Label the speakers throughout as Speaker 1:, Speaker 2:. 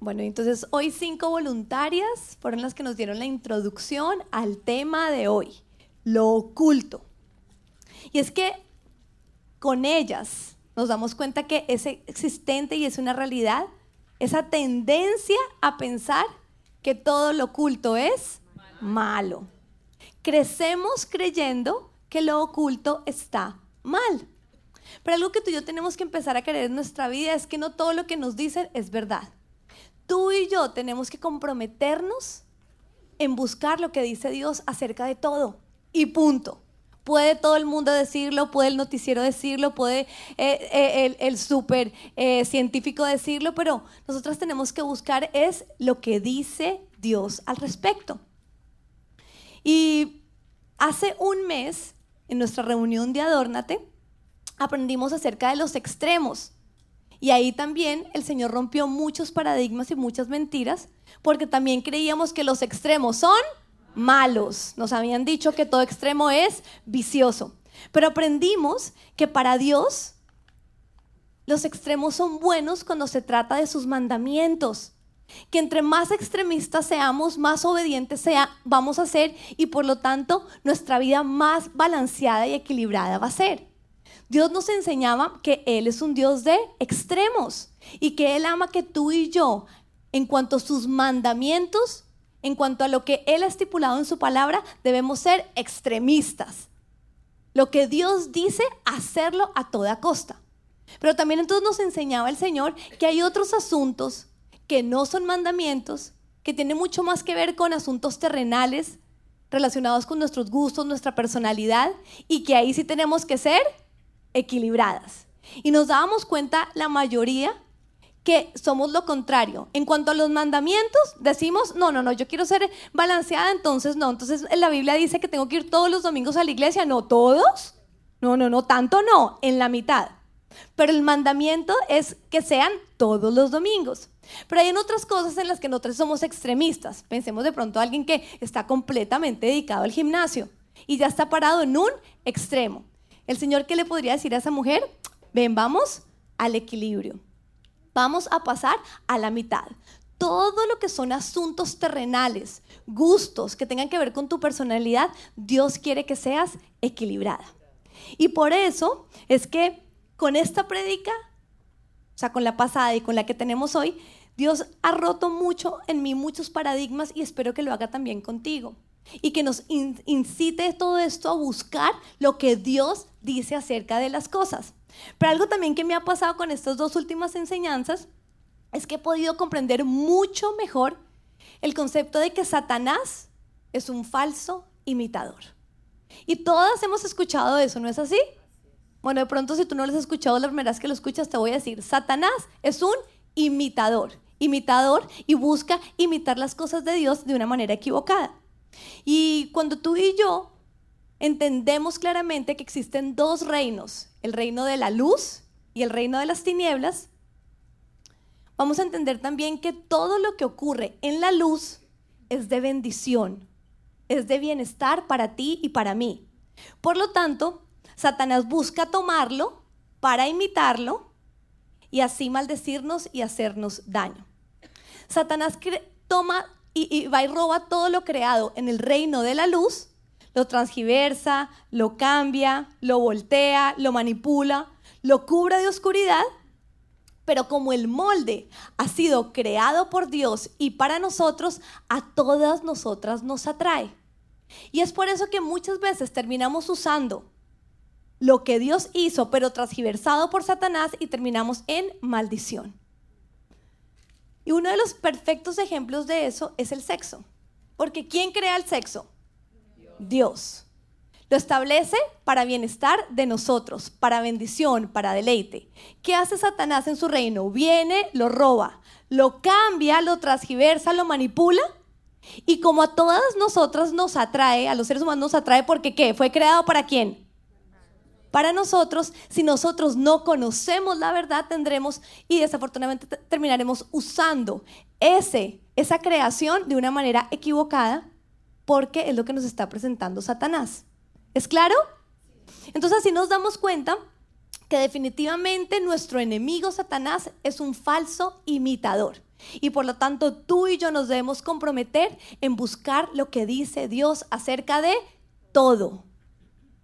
Speaker 1: Bueno, entonces hoy cinco voluntarias fueron las que nos dieron la introducción al tema de hoy, lo oculto. Y es que con ellas nos damos cuenta que es existente y es una realidad esa tendencia a pensar que todo lo oculto es malo. Crecemos creyendo que lo oculto está mal. Pero algo que tú y yo tenemos que empezar a creer en nuestra vida es que no todo lo que nos dicen es verdad tú y yo tenemos que comprometernos en buscar lo que dice Dios acerca de todo. Y punto. Puede todo el mundo decirlo, puede el noticiero decirlo, puede eh, eh, el, el súper eh, científico decirlo, pero nosotros tenemos que buscar es lo que dice Dios al respecto. Y hace un mes, en nuestra reunión de Adórnate, aprendimos acerca de los extremos. Y ahí también el Señor rompió muchos paradigmas y muchas mentiras, porque también creíamos que los extremos son malos. Nos habían dicho que todo extremo es vicioso. Pero aprendimos que para Dios los extremos son buenos cuando se trata de sus mandamientos. Que entre más extremistas seamos, más obedientes sea, vamos a ser y por lo tanto nuestra vida más balanceada y equilibrada va a ser. Dios nos enseñaba que Él es un Dios de extremos y que Él ama que tú y yo, en cuanto a sus mandamientos, en cuanto a lo que Él ha estipulado en su palabra, debemos ser extremistas. Lo que Dios dice, hacerlo a toda costa. Pero también entonces nos enseñaba el Señor que hay otros asuntos que no son mandamientos, que tienen mucho más que ver con asuntos terrenales relacionados con nuestros gustos, nuestra personalidad, y que ahí sí tenemos que ser equilibradas. Y nos dábamos cuenta la mayoría que somos lo contrario. En cuanto a los mandamientos, decimos, no, no, no, yo quiero ser balanceada, entonces no. Entonces la Biblia dice que tengo que ir todos los domingos a la iglesia, no todos. No, no, no, tanto no, en la mitad. Pero el mandamiento es que sean todos los domingos. Pero hay otras cosas en las que nosotros somos extremistas. Pensemos de pronto a alguien que está completamente dedicado al gimnasio y ya está parado en un extremo. El Señor, ¿qué le podría decir a esa mujer? Ven, vamos al equilibrio. Vamos a pasar a la mitad. Todo lo que son asuntos terrenales, gustos que tengan que ver con tu personalidad, Dios quiere que seas equilibrada. Y por eso es que con esta predica, o sea, con la pasada y con la que tenemos hoy, Dios ha roto mucho en mí muchos paradigmas y espero que lo haga también contigo y que nos incite todo esto a buscar lo que Dios dice acerca de las cosas. Pero algo también que me ha pasado con estas dos últimas enseñanzas es que he podido comprender mucho mejor el concepto de que Satanás es un falso imitador. Y todas hemos escuchado eso, ¿no es así? Bueno, de pronto si tú no lo has escuchado, la primera vez que lo escuchas te voy a decir, Satanás es un imitador, imitador y busca imitar las cosas de Dios de una manera equivocada. Y cuando tú y yo entendemos claramente que existen dos reinos, el reino de la luz y el reino de las tinieblas, vamos a entender también que todo lo que ocurre en la luz es de bendición, es de bienestar para ti y para mí. Por lo tanto, Satanás busca tomarlo para imitarlo y así maldecirnos y hacernos daño. Satanás toma y, va y roba todo lo creado en el reino de la luz, lo transgiversa, lo cambia, lo voltea, lo manipula, lo cubre de oscuridad, pero como el molde ha sido creado por Dios y para nosotros, a todas nosotras nos atrae. Y es por eso que muchas veces terminamos usando lo que Dios hizo, pero transgiversado por Satanás y terminamos en maldición. Y uno de los perfectos ejemplos de eso es el sexo. Porque ¿quién crea el sexo? Dios. Lo establece para bienestar de nosotros, para bendición, para deleite. ¿Qué hace Satanás en su reino? Viene, lo roba, lo cambia, lo transgiversa, lo manipula. Y como a todas nosotras nos atrae, a los seres humanos nos atrae porque ¿qué? ¿Fue creado para quién? Para nosotros, si nosotros no conocemos la verdad, tendremos y desafortunadamente terminaremos usando ese, esa creación de una manera equivocada porque es lo que nos está presentando Satanás. ¿Es claro? Entonces así nos damos cuenta que definitivamente nuestro enemigo Satanás es un falso imitador. Y por lo tanto tú y yo nos debemos comprometer en buscar lo que dice Dios acerca de todo.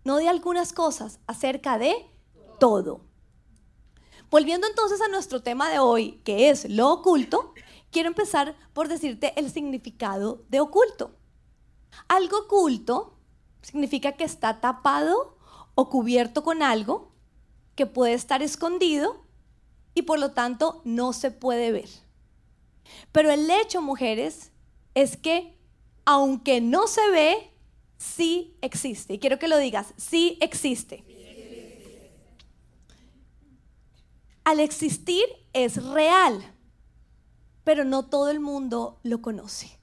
Speaker 1: No de algunas cosas, acerca de todo. Volviendo entonces a nuestro tema de hoy, que es lo oculto, quiero empezar por decirte el significado de oculto. Algo oculto significa que está tapado o cubierto con algo que puede estar escondido y por lo tanto no se puede ver. Pero el hecho, mujeres, es que aunque no se ve, sí existe. Y quiero que lo digas, sí existe. Al existir es real, pero no todo el mundo lo conoce.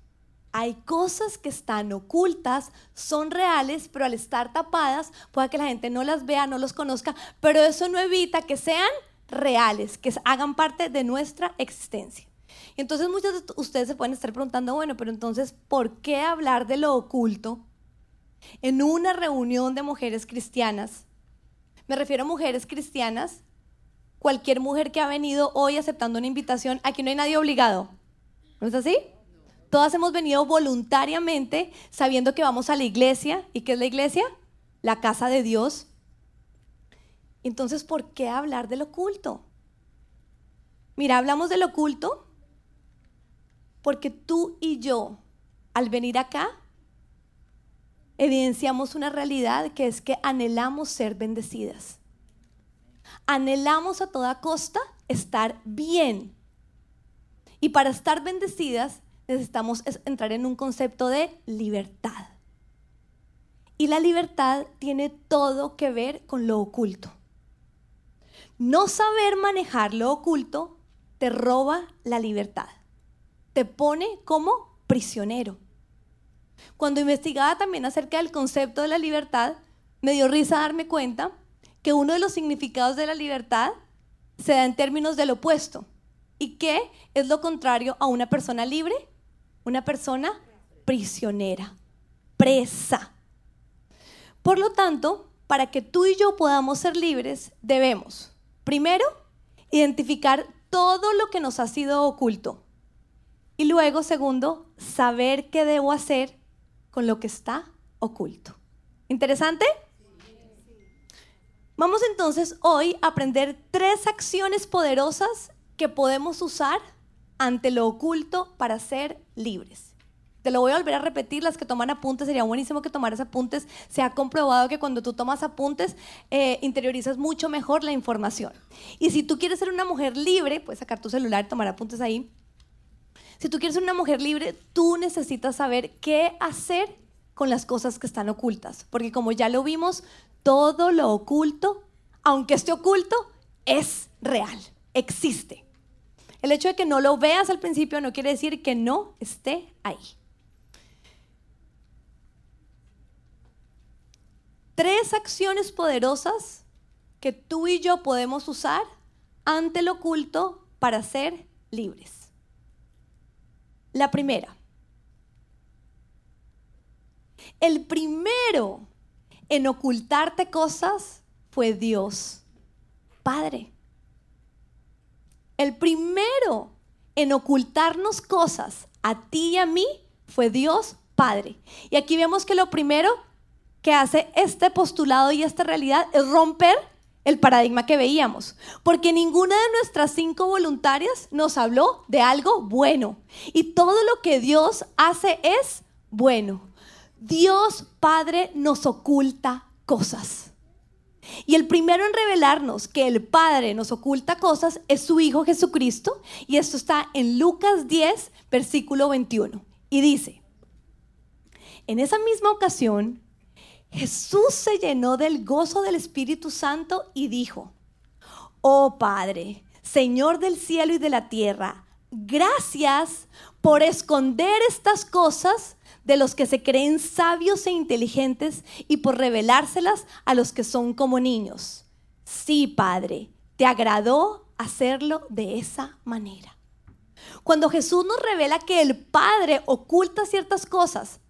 Speaker 1: Hay cosas que están ocultas, son reales, pero al estar tapadas, puede que la gente no las vea, no los conozca, pero eso no evita que sean reales, que hagan parte de nuestra existencia. Entonces muchos de ustedes se pueden estar preguntando, bueno, pero entonces, ¿por qué hablar de lo oculto en una reunión de mujeres cristianas? Me refiero a mujeres cristianas, cualquier mujer que ha venido hoy aceptando una invitación, aquí no hay nadie obligado. ¿No es así? Todas hemos venido voluntariamente sabiendo que vamos a la iglesia. ¿Y qué es la iglesia? La casa de Dios. Entonces, ¿por qué hablar del oculto? Mira, hablamos del oculto porque tú y yo, al venir acá, evidenciamos una realidad que es que anhelamos ser bendecidas. Anhelamos a toda costa estar bien. Y para estar bendecidas necesitamos entrar en un concepto de libertad. Y la libertad tiene todo que ver con lo oculto. No saber manejar lo oculto te roba la libertad te pone como prisionero. Cuando investigaba también acerca del concepto de la libertad, me dio risa darme cuenta que uno de los significados de la libertad se da en términos del opuesto. ¿Y qué es lo contrario a una persona libre? Una persona prisionera, presa. Por lo tanto, para que tú y yo podamos ser libres, debemos, primero, identificar todo lo que nos ha sido oculto, y luego, segundo, saber qué debo hacer con lo que está oculto. ¿Interesante? Vamos entonces hoy a aprender tres acciones poderosas que podemos usar ante lo oculto para ser libres. Te lo voy a volver a repetir, las que toman apuntes, sería buenísimo que tomaras apuntes. Se ha comprobado que cuando tú tomas apuntes, eh, interiorizas mucho mejor la información. Y si tú quieres ser una mujer libre, puedes sacar tu celular tomar apuntes ahí. Si tú quieres ser una mujer libre, tú necesitas saber qué hacer con las cosas que están ocultas. Porque como ya lo vimos, todo lo oculto, aunque esté oculto, es real, existe. El hecho de que no lo veas al principio no quiere decir que no esté ahí. Tres acciones poderosas que tú y yo podemos usar ante el oculto para ser libres. La primera. El primero en ocultarte cosas fue Dios, Padre. El primero en ocultarnos cosas a ti y a mí fue Dios, Padre. Y aquí vemos que lo primero que hace este postulado y esta realidad es romper el paradigma que veíamos, porque ninguna de nuestras cinco voluntarias nos habló de algo bueno. Y todo lo que Dios hace es bueno. Dios Padre nos oculta cosas. Y el primero en revelarnos que el Padre nos oculta cosas es su Hijo Jesucristo. Y esto está en Lucas 10, versículo 21. Y dice, en esa misma ocasión, Jesús se llenó del gozo del Espíritu Santo y dijo, oh Padre, Señor del cielo y de la tierra, gracias por esconder estas cosas de los que se creen sabios e inteligentes y por revelárselas a los que son como niños. Sí, Padre, te agradó hacerlo de esa manera. Cuando Jesús nos revela que el Padre oculta ciertas cosas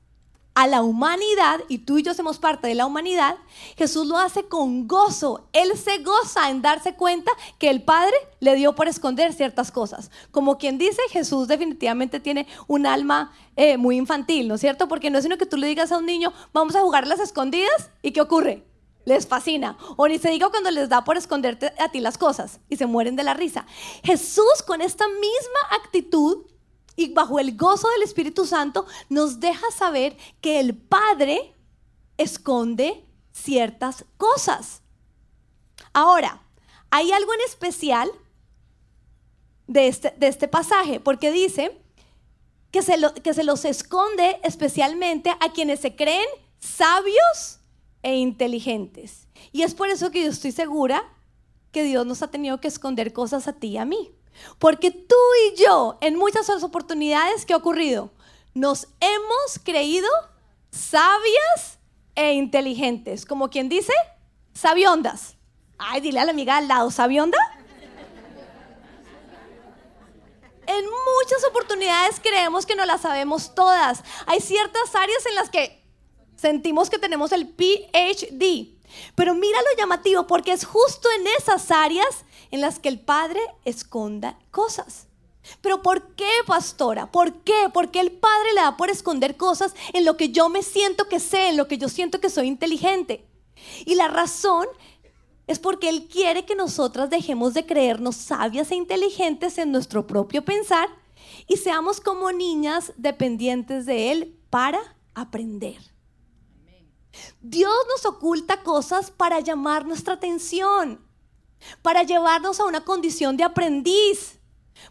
Speaker 1: a la humanidad, y tú y yo somos parte de la humanidad, Jesús lo hace con gozo. Él se goza en darse cuenta que el Padre le dio por esconder ciertas cosas. Como quien dice, Jesús definitivamente tiene un alma eh, muy infantil, ¿no es cierto? Porque no es sino que tú le digas a un niño, vamos a jugar las escondidas, ¿y qué ocurre? Les fascina. O ni se diga cuando les da por esconderte a ti las cosas y se mueren de la risa. Jesús con esta misma actitud y bajo el gozo del Espíritu Santo nos deja saber que el Padre esconde ciertas cosas. Ahora, hay algo en especial de este, de este pasaje, porque dice que se, que se los esconde especialmente a quienes se creen sabios e inteligentes. Y es por eso que yo estoy segura que Dios nos ha tenido que esconder cosas a ti y a mí. Porque tú y yo, en muchas oportunidades, ¿qué ha ocurrido? Nos hemos creído sabias e inteligentes. Como quien dice, sabiondas. Ay, dile a la amiga al lado, ¿sabionda? En muchas oportunidades creemos que no las sabemos todas. Hay ciertas áreas en las que sentimos que tenemos el PhD. Pero mira lo llamativo, porque es justo en esas áreas en las que el Padre esconda cosas. Pero ¿por qué, pastora? ¿Por qué? Porque el Padre le da por esconder cosas en lo que yo me siento que sé, en lo que yo siento que soy inteligente. Y la razón es porque Él quiere que nosotras dejemos de creernos sabias e inteligentes en nuestro propio pensar y seamos como niñas dependientes de Él para aprender. Dios nos oculta cosas para llamar nuestra atención para llevarnos a una condición de aprendiz.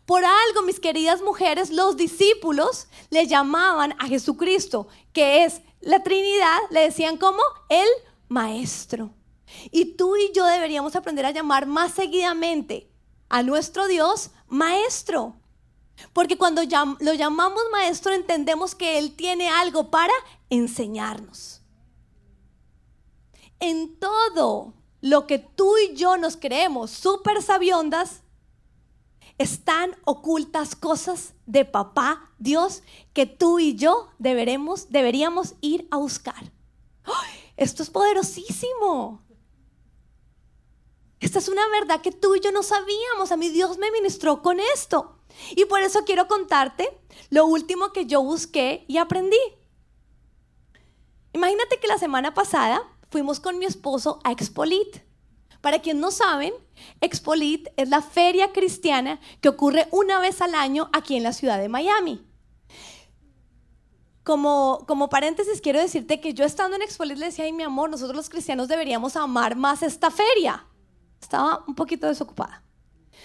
Speaker 1: Por algo, mis queridas mujeres, los discípulos le llamaban a Jesucristo, que es la Trinidad, le decían como el Maestro. Y tú y yo deberíamos aprender a llamar más seguidamente a nuestro Dios Maestro. Porque cuando lo llamamos Maestro entendemos que Él tiene algo para enseñarnos. En todo, lo que tú y yo nos creemos súper sabiondas, están ocultas cosas de papá Dios que tú y yo deberemos, deberíamos ir a buscar. Esto es poderosísimo. Esta es una verdad que tú y yo no sabíamos. A mí Dios me ministró con esto. Y por eso quiero contarte lo último que yo busqué y aprendí. Imagínate que la semana pasada fuimos con mi esposo a Expolit. Para quien no saben, Expolit es la feria cristiana que ocurre una vez al año aquí en la ciudad de Miami. Como, como paréntesis, quiero decirte que yo estando en Expolit le decía, ay mi amor, nosotros los cristianos deberíamos amar más esta feria. Estaba un poquito desocupada.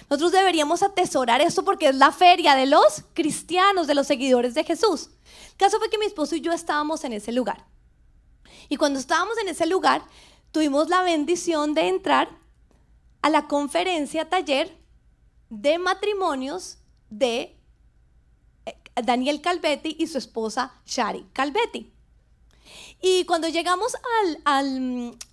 Speaker 1: Nosotros deberíamos atesorar esto porque es la feria de los cristianos, de los seguidores de Jesús. El caso fue que mi esposo y yo estábamos en ese lugar. Y cuando estábamos en ese lugar, tuvimos la bendición de entrar a la conferencia taller de matrimonios de eh, Daniel Calvetti y su esposa Shari Calvetti. Y cuando llegamos a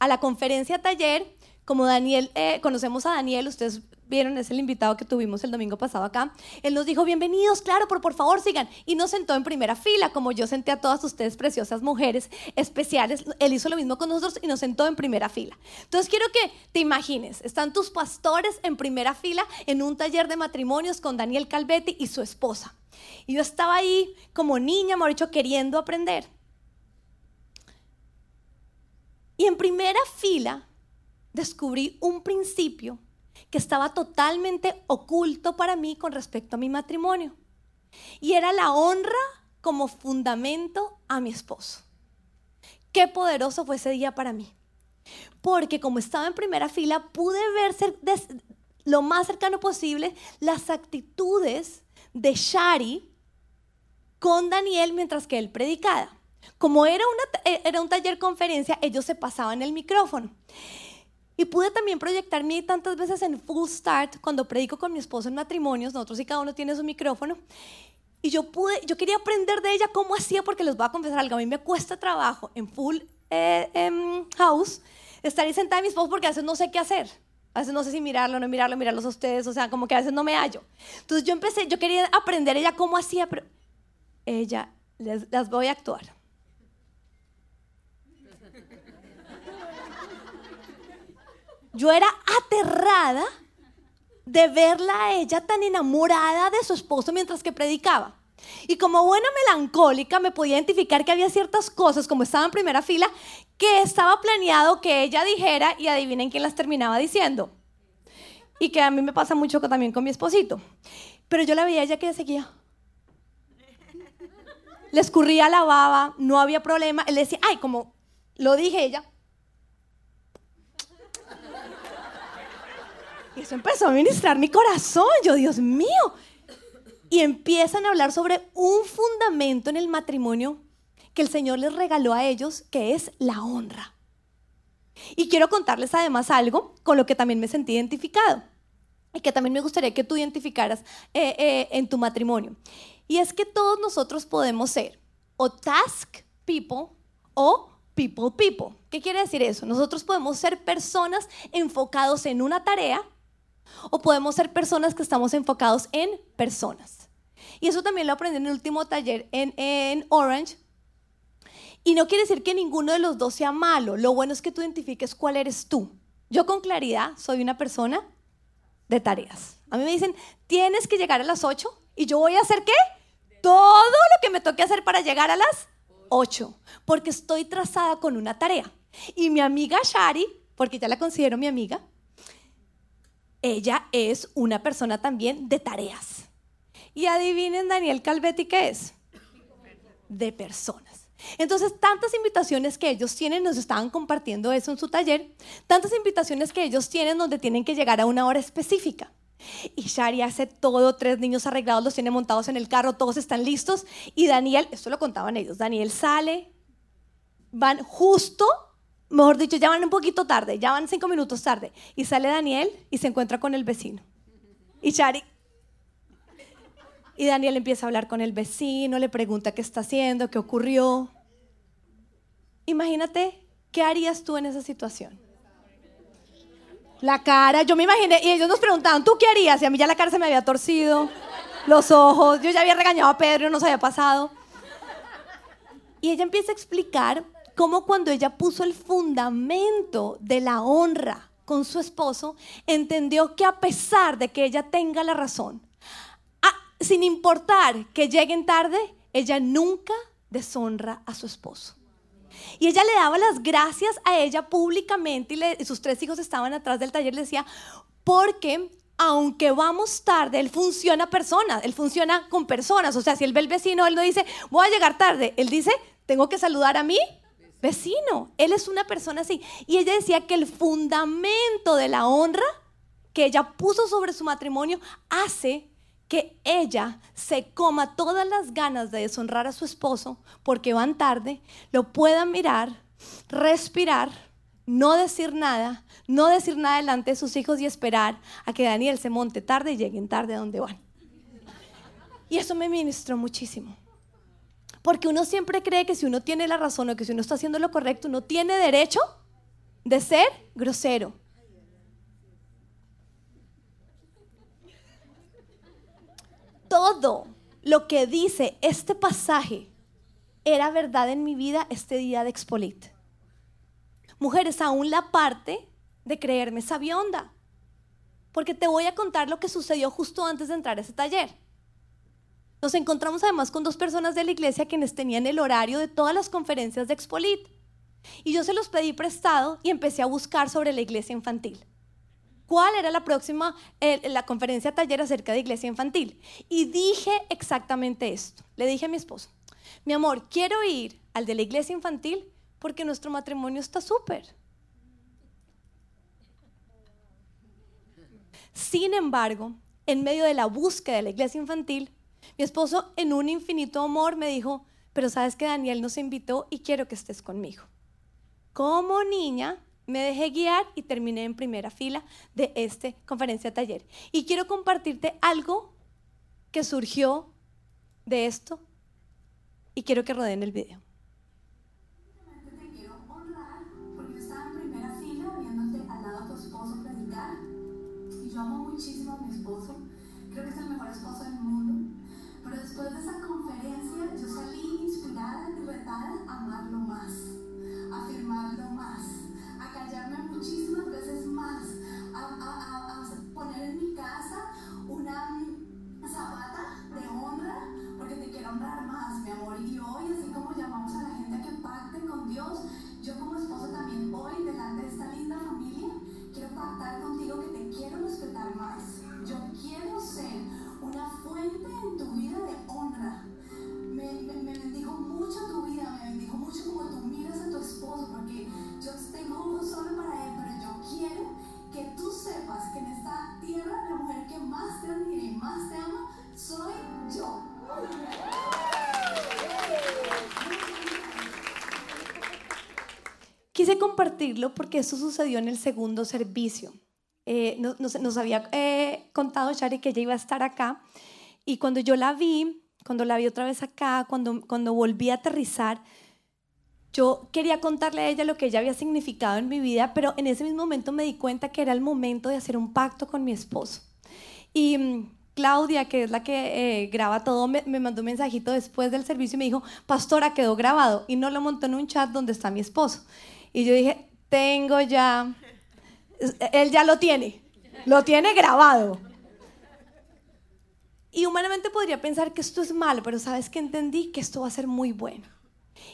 Speaker 1: la conferencia taller, como Daniel, eh, conocemos a Daniel, ustedes vieron, es el invitado que tuvimos el domingo pasado acá. Él nos dijo, bienvenidos, claro, pero por favor sigan. Y nos sentó en primera fila, como yo senté a todas ustedes preciosas mujeres especiales. Él hizo lo mismo con nosotros y nos sentó en primera fila. Entonces quiero que te imagines, están tus pastores en primera fila en un taller de matrimonios con Daniel Calvetti y su esposa. Y yo estaba ahí como niña, me dicho, queriendo aprender. Y en primera fila descubrí un principio que estaba totalmente oculto para mí con respecto a mi matrimonio. Y era la honra como fundamento a mi esposo. Qué poderoso fue ese día para mí. Porque como estaba en primera fila, pude ver lo más cercano posible las actitudes de Shari con Daniel mientras que él predicaba. Como era, una, era un taller conferencia, ellos se pasaban el micrófono. Y pude también proyectarme tantas veces en Full Start cuando predico con mi esposo en matrimonios, nosotros y cada uno tiene su micrófono. Y yo pude, yo quería aprender de ella cómo hacía, porque les voy a confesar algo, a mí me cuesta trabajo en Full eh, House estar ahí sentada en mi esposo porque a veces no sé qué hacer. A veces no sé si mirarlo, no mirarlo, mirarlos a ustedes, o sea, como que a veces no me hallo. Entonces yo empecé, yo quería aprender ella cómo hacía, pero ella, les, las voy a actuar. Yo era aterrada de verla a ella tan enamorada de su esposo mientras que predicaba. Y como buena melancólica me podía identificar que había ciertas cosas, como estaba en primera fila, que estaba planeado que ella dijera y adivinen quién las terminaba diciendo. Y que a mí me pasa mucho también con mi esposito. Pero yo la veía ella que seguía. Le escurría la baba, no había problema. Él decía, ay, como lo dije ella. Y eso empezó a ministrar mi corazón. Yo, Dios mío, y empiezan a hablar sobre un fundamento en el matrimonio que el Señor les regaló a ellos, que es la honra. Y quiero contarles además algo con lo que también me sentí identificado y que también me gustaría que tú identificaras eh, eh, en tu matrimonio. Y es que todos nosotros podemos ser o task people o people people. ¿Qué quiere decir eso? Nosotros podemos ser personas enfocados en una tarea o podemos ser personas que estamos enfocados en personas. Y eso también lo aprendí en el último taller en, Orange. Y no quiere decir que ninguno de los dos sea malo. Lo bueno es que tú identifiques cuál eres tú. Yo con claridad soy una persona de tareas. A mí me dicen, tienes que llegar a las 8 y yo voy a hacer qué? Todo lo que me toque hacer para llegar a las 8, porque estoy trazada con una tarea. Y mi amiga Shari, porque ya la considero mi amiga, ella es una persona también de tareas. Y adivinen, Daniel Calvetti, ¿qué es? De personas. Entonces, tantas invitaciones que ellos tienen, nos estaban compartiendo eso en su taller, tantas invitaciones que ellos tienen donde tienen que llegar a una hora específica. Y Shari hace todo, tres niños arreglados los tiene montados en el carro, todos están listos. Y Daniel, esto lo contaban ellos, Daniel sale, van justo, mejor dicho, ya van un poquito tarde, ya van cinco minutos tarde. Y sale Daniel y se encuentra con el vecino. Y Shari, y Daniel empieza a hablar con el vecino, le pregunta qué está haciendo, qué ocurrió. Imagínate, ¿qué harías tú en esa situación? La cara, yo me imaginé, y ellos nos preguntaban, ¿tú qué harías? Y a mí ya la cara se me había torcido, los ojos, yo ya había regañado a Pedro, no se había pasado. Y ella empieza a explicar cómo cuando ella puso el fundamento de la honra con su esposo, entendió que a pesar de que ella tenga la razón, sin importar que lleguen tarde, ella nunca deshonra a su esposo. Y ella le daba las gracias a ella públicamente y, sus tres hijos estaban atrás del taller. Le decía, porque aunque vamos tarde, él funciona personas, él funciona con personas. O sea, si él ve al vecino, él no dice, voy a llegar tarde. Él dice, tengo que saludar a mi vecino. Él es una persona así. Y ella decía que el fundamento de la honra que ella puso sobre su matrimonio hace que ella se coma todas las ganas de deshonrar a su esposo porque van tarde, lo pueda mirar, respirar, no decir nada, no decir nada delante de sus hijos y esperar a que Daniel se monte tarde y lleguen tarde a donde van. Y eso me ministró muchísimo. Porque uno siempre cree que si uno tiene la razón o que si uno está haciendo lo correcto, uno tiene derecho de ser grosero, todo lo que dice este pasaje era verdad en mi vida este día de Expolit. Mujeres, aún la parte de creerme sabionda. Porque te voy a contar lo que sucedió justo antes de entrar a ese taller. Nos encontramos además con dos personas de la iglesia quienes tenían el horario de todas las conferencias de Expolit. Y yo se los pedí prestado y empecé a buscar sobre la iglesia infantil cuál era la próxima, la conferencia taller acerca de iglesia infantil. Y dije exactamente esto. Le dije a mi esposo, mi amor, quiero ir al de la iglesia infantil porque nuestro matrimonio está súper. Sin embargo, en medio de la búsqueda de la iglesia infantil, mi esposo en un infinito amor me dijo, pero sabes que Daniel nos invitó y quiero que estés conmigo. Como niña, me dejé guiar y terminé en primera fila de esta conferencia taller. Y quiero compartirte algo que surgió de esto y quiero que rodeen el video. Jesus. Compartirlo porque eso sucedió en el segundo servicio. Eh, nos, nos- había eh, contado Shari que ella iba a estar acá y cuando yo la vi, cuando la vi otra vez acá, cuando, cuando volví a aterrizar, yo quería contarle a ella lo que ella había significado en mi vida, pero en ese mismo momento me di cuenta que era el momento de hacer un pacto con mi esposo. Y mm, Claudia, que es la que eh, graba todo, me, me mandó un mensajito después del servicio y me dijo, pastora, quedó grabado. Y no lo montó en un chat donde está mi esposo. Y yo dije, tengo ya, él ya lo tiene, lo tiene grabado. Y humanamente podría pensar que esto es malo, pero sabes que entendí que esto va a ser muy bueno.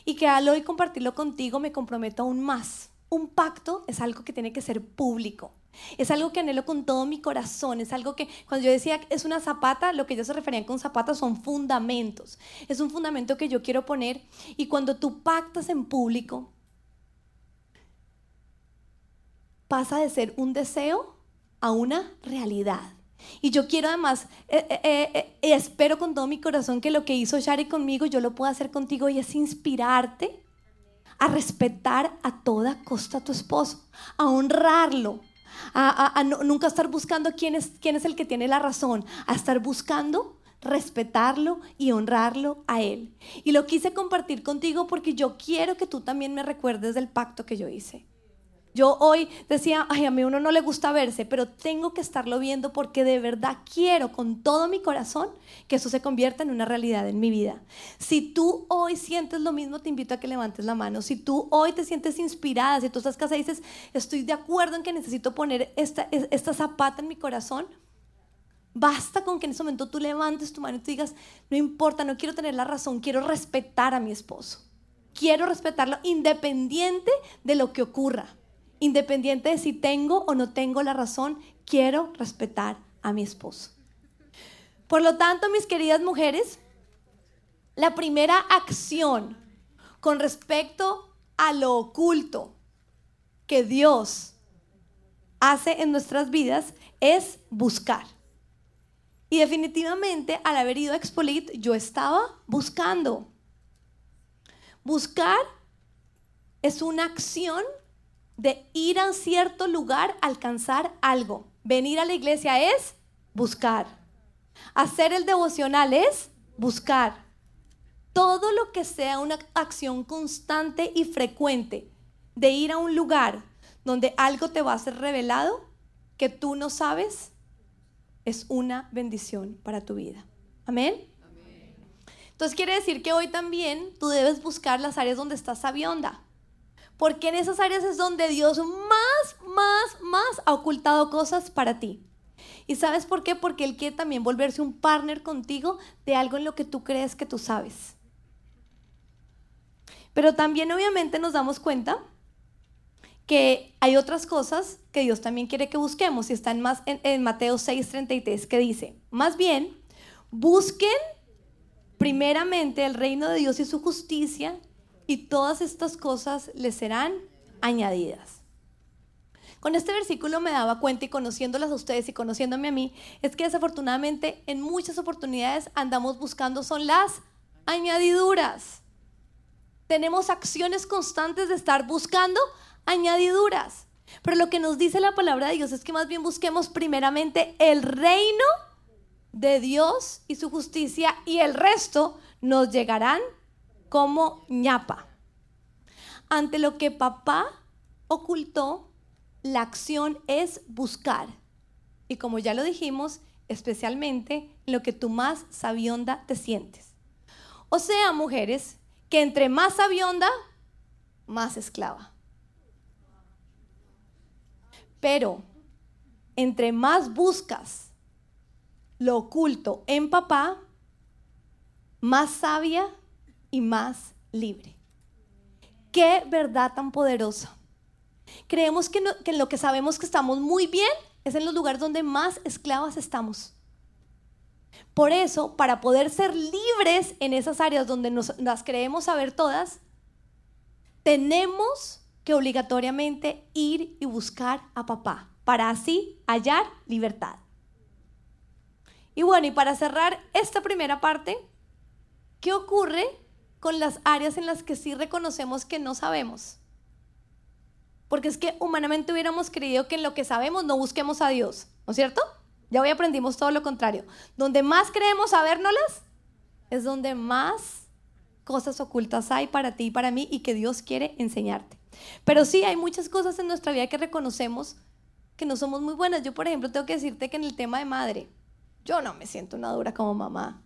Speaker 1: Y que al hoy compartirlo contigo me comprometo aún más. Un pacto es algo que tiene que ser público. Es algo que anhelo con todo mi corazón. Es algo que cuando yo decía es una zapata, lo que ellos se referían con zapata son fundamentos. Es un fundamento que yo quiero poner. Y cuando tú pactas en público, pasa de ser un deseo a una realidad. Y yo quiero además, eh, eh, eh, espero con todo mi corazón que lo que hizo Shari conmigo, yo lo pueda hacer contigo y es inspirarte a respetar a toda costa a tu esposo, a honrarlo, a no- nunca estar buscando quién es, quién es el que tiene la razón, a estar buscando respetarlo y honrarlo a él. Y lo quise compartir contigo porque yo quiero que tú también me recuerdes del pacto que yo hice. Yo hoy decía, ay, a mí uno no le gusta verse, pero tengo que estarlo viendo porque de verdad quiero con todo mi corazón que eso se convierta en una realidad en mi vida. Si tú hoy sientes lo mismo, te invito a que levantes la mano. Si tú hoy te sientes inspirada, si tú estás casada y dices, estoy de acuerdo en que necesito poner esta, es- esta zapata en mi corazón, basta con que en ese momento tú levantes tu mano y tú digas, no importa, no quiero tener la razón, quiero respetar a mi esposo. Quiero respetarlo independiente de lo que ocurra. Independiente de si tengo o no tengo la razón, quiero respetar a mi esposo. Por lo tanto, mis queridas mujeres, la primera acción con respecto a lo oculto que Dios hace en nuestras vidas es buscar. Y definitivamente al haber ido a Expolit, yo estaba buscando. Buscar es una acción de ir a cierto lugar, alcanzar algo. Venir a la iglesia es buscar. Hacer el devocional es buscar. Todo lo que sea una acción constante y frecuente de ir a un lugar donde algo te va a ser revelado que tú no sabes, es una bendición para tu vida. Amén. Entonces quiere decir que hoy también tú debes buscar las áreas donde estás sabionda. Porque en esas áreas es donde Dios más, más, más ha ocultado cosas para ti. ¿Y sabes por qué? Porque Él quiere también volverse un partner contigo de algo en lo que tú crees que tú sabes. Pero también obviamente nos damos cuenta que hay otras cosas que Dios también quiere que busquemos. Y está en, más, en, en Mateo 6:33 que dice, más bien, busquen primeramente el reino de Dios y su justicia y todas estas cosas les serán añadidas. Con este versículo me daba cuenta y conociéndolas a ustedes y conociéndome a mí, es que desafortunadamente en muchas oportunidades andamos buscando son las añadiduras. Tenemos acciones constantes de estar buscando añadiduras. Pero lo que nos dice la palabra de Dios es que más bien busquemos primeramente el reino de Dios y su justicia y el resto nos llegarán como ñapa. Ante lo que papá ocultó, la acción es buscar. Y como ya lo dijimos, especialmente en lo que tú más sabionda te sientes. O sea, mujeres, que entre más sabionda, más esclava. Pero entre más buscas lo oculto en papá, más sabia y más libre. Qué verdad tan poderosa. Creemos que, que en lo que sabemos que estamos muy bien es en los lugares donde más esclavas estamos. Por eso, para poder ser libres en esas áreas donde nos, las creemos saber todas, tenemos que obligatoriamente ir y buscar a papá, para así hallar libertad. Y bueno, y para cerrar esta primera parte, ¿qué ocurre con las áreas en las que sí reconocemos que no sabemos? Porque es que humanamente hubiéramos creído que en lo que sabemos no busquemos a Dios, ¿no es cierto? Ya hoy aprendimos todo lo contrario. Donde más creemos sabérnoslas es donde más cosas ocultas hay para ti y para mí y que Dios quiere enseñarte. Pero sí hay muchas cosas en nuestra vida que reconocemos que no somos muy buenas. Yo, por ejemplo, tengo que decirte que en el tema de madre, yo no me siento una dura como mamá.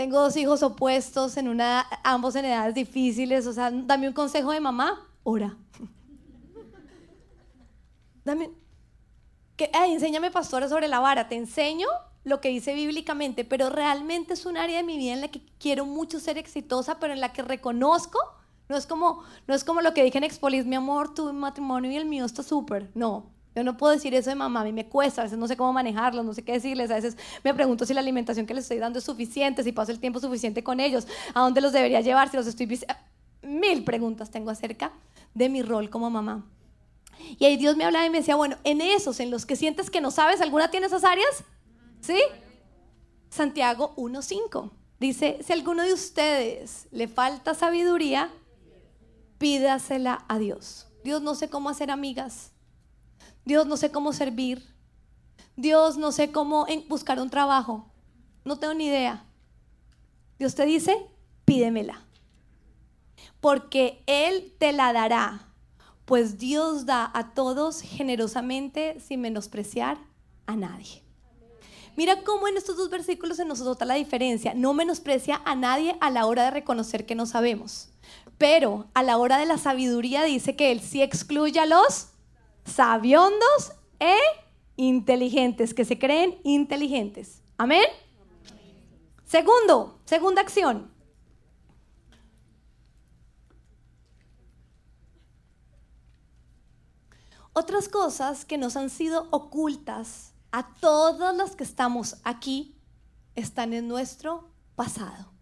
Speaker 1: Tengo dos hijos opuestos, en una, ambos en edades difíciles. O sea, dame un consejo de mamá, ora. Dame, que, enséñame, pastora, sobre la vara. Te enseño lo que dice bíblicamente, pero realmente es un área de mi vida en la que quiero mucho ser exitosa, pero en la que reconozco, no es como, no es como lo que dije en Expolis, mi amor, tu matrimonio y el mío está súper. No, yo no puedo decir eso de mamá, a mí me cuesta, a veces no sé cómo manejarlo, no sé qué decirles, a veces me pregunto si la alimentación que les estoy dando es suficiente, si paso el tiempo suficiente con ellos, a dónde los debería llevar, si los estoy... Mil preguntas tengo acerca de mi rol como mamá. Y ahí Dios me hablaba y me decía, bueno, en esos, en los que sientes que no sabes, ¿alguna tiene esas áreas? ¿Sí? Santiago 1.5 dice, si alguno de ustedes le falta sabiduría, pídasela a Dios. Dios no sé cómo hacer amigas. Dios no sé cómo servir. Dios no sé cómo buscar un trabajo. No tengo ni idea. Dios te dice, pídemela. Porque Él te la dará pues Dios da a todos generosamente sin menospreciar a nadie. Mira cómo en estos dos versículos se nos nota la diferencia. No menosprecia a nadie a la hora de reconocer que no sabemos. Pero a la hora de la sabiduría dice que Él sí excluye a los sabiondos e inteligentes, que se creen inteligentes. Amén. Segundo, segunda acción. Otras cosas que nos han sido ocultas a todos los que estamos aquí están en nuestro pasado.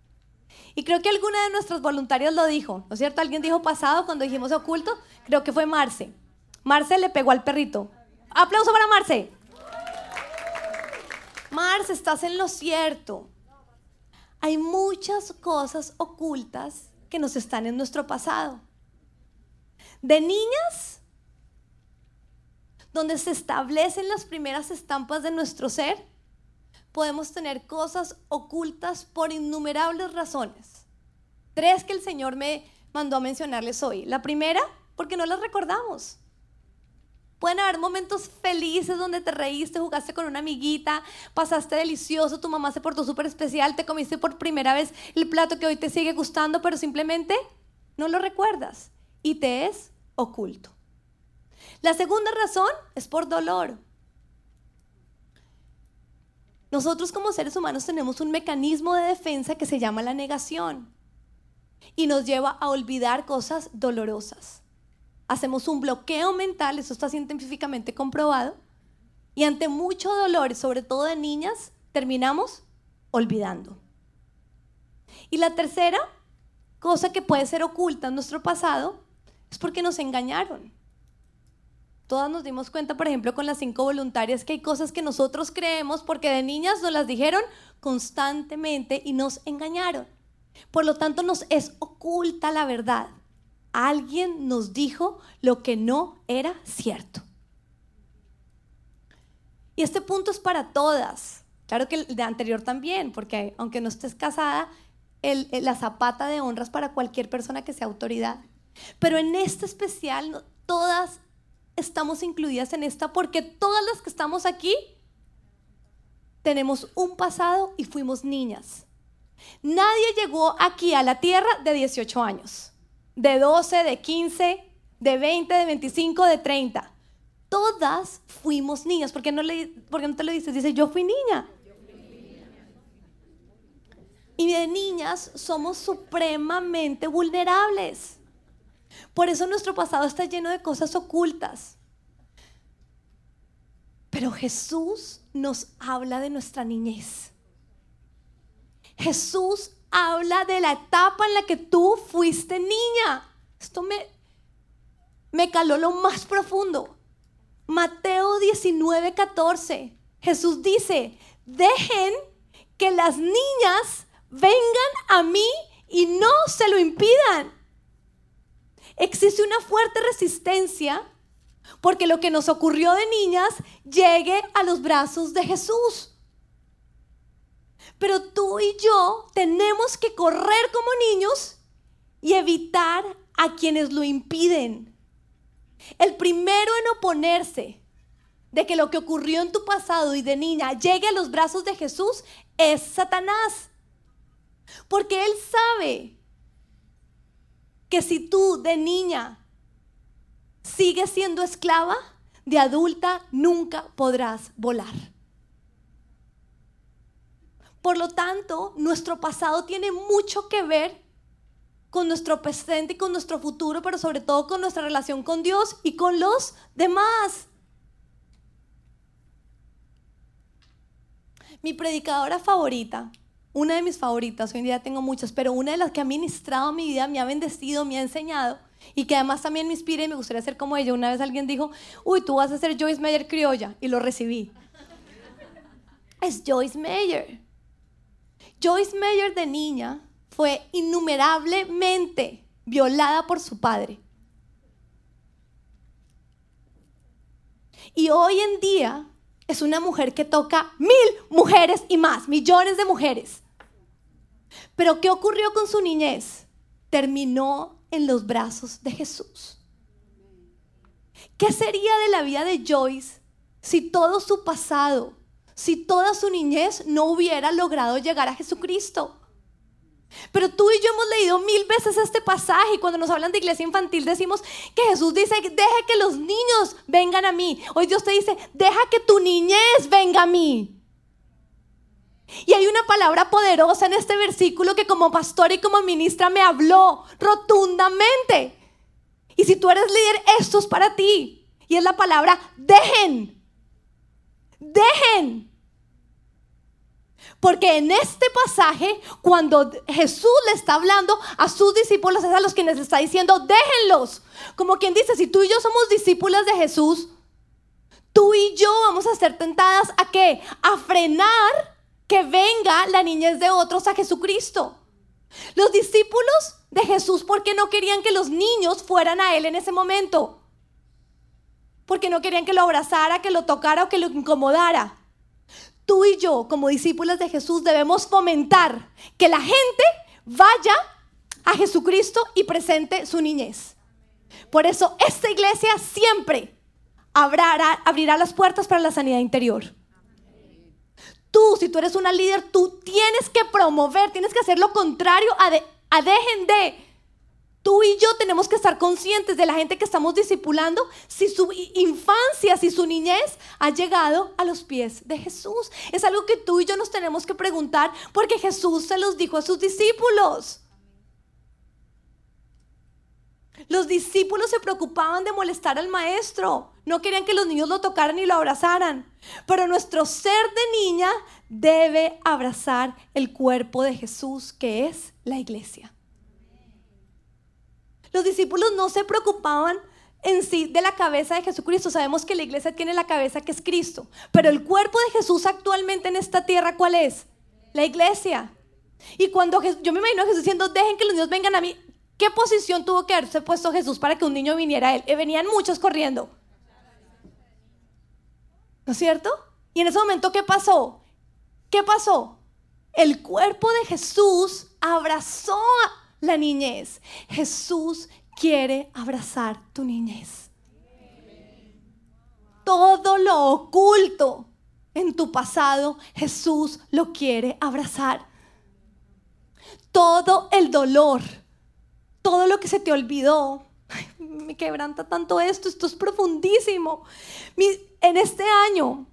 Speaker 1: Y creo que alguna de nuestros voluntarios lo dijo, ¿no es cierto? Alguien dijo pasado cuando dijimos oculto, creo que fue Marce. Marce le pegó al perrito. Aplauso para Marce. Marce, estás en lo cierto. Hay muchas cosas ocultas que nos están en nuestro pasado. De niñas donde se establecen las primeras estampas de nuestro ser, podemos tener cosas ocultas por innumerables razones. Tres que el Señor me mandó a mencionarles hoy. La primera, porque no las recordamos. Pueden haber momentos felices donde te reíste, jugaste con una amiguita, pasaste delicioso, tu mamá se portó súper especial, te comiste por primera vez el plato que hoy te sigue gustando, pero simplemente no lo recuerdas y te es oculto. La segunda razón es por dolor. Nosotros como seres humanos tenemos un mecanismo de defensa que se llama la negación y nos lleva a olvidar cosas dolorosas. Hacemos un bloqueo mental, eso está científicamente comprobado, y ante mucho dolor, sobre todo de niñas, terminamos olvidando. Y la tercera cosa que puede ser oculta en nuestro pasado es porque nos engañaron. Todas nos dimos cuenta, por ejemplo, con las cinco voluntarias, que hay cosas que nosotros creemos porque de niñas nos las dijeron constantemente y nos engañaron. Por lo tanto, nos es oculta la verdad. Alguien nos dijo lo que no era cierto. Y este punto es para todas. Claro que el de anterior también, porque aunque no estés casada, la zapata de honras para cualquier persona que sea autoridad. Pero en este especial, todas estamos incluidas en esta porque todas las que estamos aquí tenemos un pasado y fuimos niñas. Nadie llegó aquí a la tierra de 18 años, de 12, de 15, de 20, de 25, de 30. Todas fuimos niñas. ¿Por qué no, te lo dices? Dice, yo fui niña. Y de niñas somos supremamente vulnerables. Por eso nuestro pasado está lleno de cosas ocultas. Pero Jesús nos habla de nuestra niñez. Jesús habla de la etapa en la que tú fuiste niña. Esto me, me caló lo más profundo. Mateo 19, 14. Jesús dice, dejen que las niñas vengan a mí y no se lo impidan. Existe una fuerte resistencia porque lo que nos ocurrió de niñas llegue a los brazos de Jesús. Pero tú y yo tenemos que correr como niños y evitar a quienes lo impiden. El primero en oponerse de que lo que ocurrió en tu pasado y de niña llegue a los brazos de Jesús es Satanás. Porque él sabe que si tú de niña sigues siendo esclava, de adulta nunca podrás volar. Por lo tanto, nuestro pasado tiene mucho que ver con nuestro presente y con nuestro futuro, pero sobre todo con nuestra relación con Dios y con los demás. Mi predicadora favorita, una de mis favoritas, hoy en día tengo muchas, pero una de las que ha ministrado mi vida, me ha bendecido, me ha enseñado y que además también me inspira y me gustaría ser como ella. Una vez alguien dijo, uy, tú vas a ser Joyce Meyer criolla y lo recibí. Es Joyce Meyer. Joyce Meyer de niña fue innumerablemente violada por su padre. Y hoy en día es una mujer que toca mil mujeres y más, millones de mujeres. Pero ¿qué ocurrió con su niñez? Terminó en los brazos de Jesús. ¿Qué sería de la vida de Joyce si todo su pasado, si toda su niñez no hubiera logrado llegar a Jesucristo? Pero tú y yo hemos leído mil veces este pasaje y cuando nos hablan de iglesia infantil decimos que Jesús dice, deja que los niños vengan a mí. Hoy Dios te dice, deja que tu niñez venga a mí. Y hay una palabra poderosa en este versículo que como pastor y como ministra me habló rotundamente. Y si tú eres líder, esto es para ti. Y es la palabra dejen. Dejen. Porque en este pasaje, cuando Jesús le está hablando a sus discípulos, es a los quienes le está diciendo, déjenlos. Como quien dice, si tú y yo somos discípulas de Jesús, tú y yo vamos a ser tentadas a qué? A frenar que venga la niñez de otros a Jesucristo. Los discípulos de Jesús, ¿por qué no querían que los niños fueran a Él en ese momento? Porque no querían que lo abrazara, que lo tocara o que lo incomodara tú y yo, como discípulos de Jesús, debemos fomentar que la gente vaya a Jesucristo y presente su niñez. Por eso esta iglesia siempre abrirá las puertas para la sanidad interior. Tú, si tú eres una líder, tú tienes que promover, tienes que hacer lo contrario a, a dejen de Tú y yo tenemos que estar conscientes de la gente que estamos discipulando si su infancia, si su niñez ha llegado a los pies de Jesús. Es algo que tú y yo nos tenemos que preguntar porque Jesús se los dijo a sus discípulos. Los discípulos se preocupaban de molestar al maestro. No querían que los niños lo tocaran y lo abrazaran. Pero nuestro ser de niña debe abrazar el cuerpo de Jesús, que es la iglesia. Los discípulos no se preocupaban en sí de la cabeza de Jesucristo. Sabemos que la iglesia tiene la cabeza que es Cristo, pero el cuerpo de Jesús actualmente en esta tierra, ¿cuál es? La iglesia. Y cuando yo me imagino a Jesús diciendo, dejen que los niños vengan a mí, ¿qué posición tuvo que haberse puesto Jesús para que un niño viniera a él? Y venían muchos corriendo. ¿No es cierto? Y en ese momento, ¿qué pasó? ¿Qué pasó? El cuerpo de Jesús abrazó la niñez. Jesús quiere abrazar tu niñez. Todo lo oculto en tu pasado, Jesús lo quiere abrazar. Todo el dolor, todo lo que se te olvidó, me quebranta tanto esto, esto es profundísimo. en este año,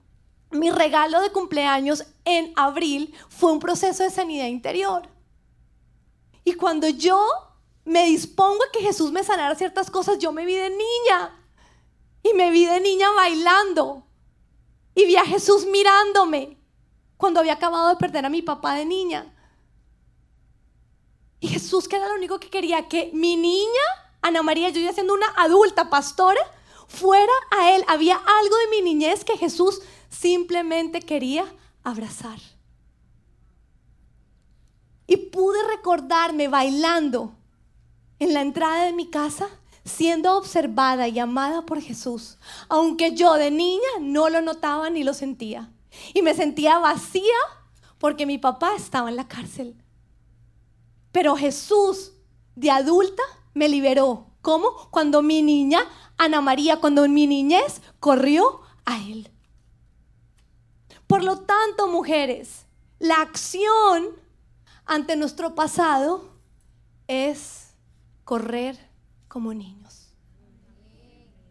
Speaker 1: mi regalo de cumpleaños en abril fue un proceso de sanidad interior. Y cuando yo me dispongo a que Jesús me sanara ciertas cosas, yo me vi de niña. Y me vi de niña bailando. Y vi a Jesús mirándome cuando había acabado de perder a mi papá de niña. Y Jesús, que era lo único que quería, que mi niña, Ana María, yo ya siendo una adulta pastora, fuera a Él. Había algo de mi niñez que Jesús simplemente quería abrazar. Y pude recordarme bailando en la entrada de mi casa, siendo observada y amada por Jesús, aunque yo de niña no lo notaba ni lo sentía. Y me sentía vacía porque mi papá estaba en la cárcel. Pero Jesús, de adulta, me liberó. ¿Cómo? Cuando mi niña, Ana María, cuando mi niñez corrió a Él. Por lo tanto, mujeres, la acción ante nuestro pasado es correr como niños.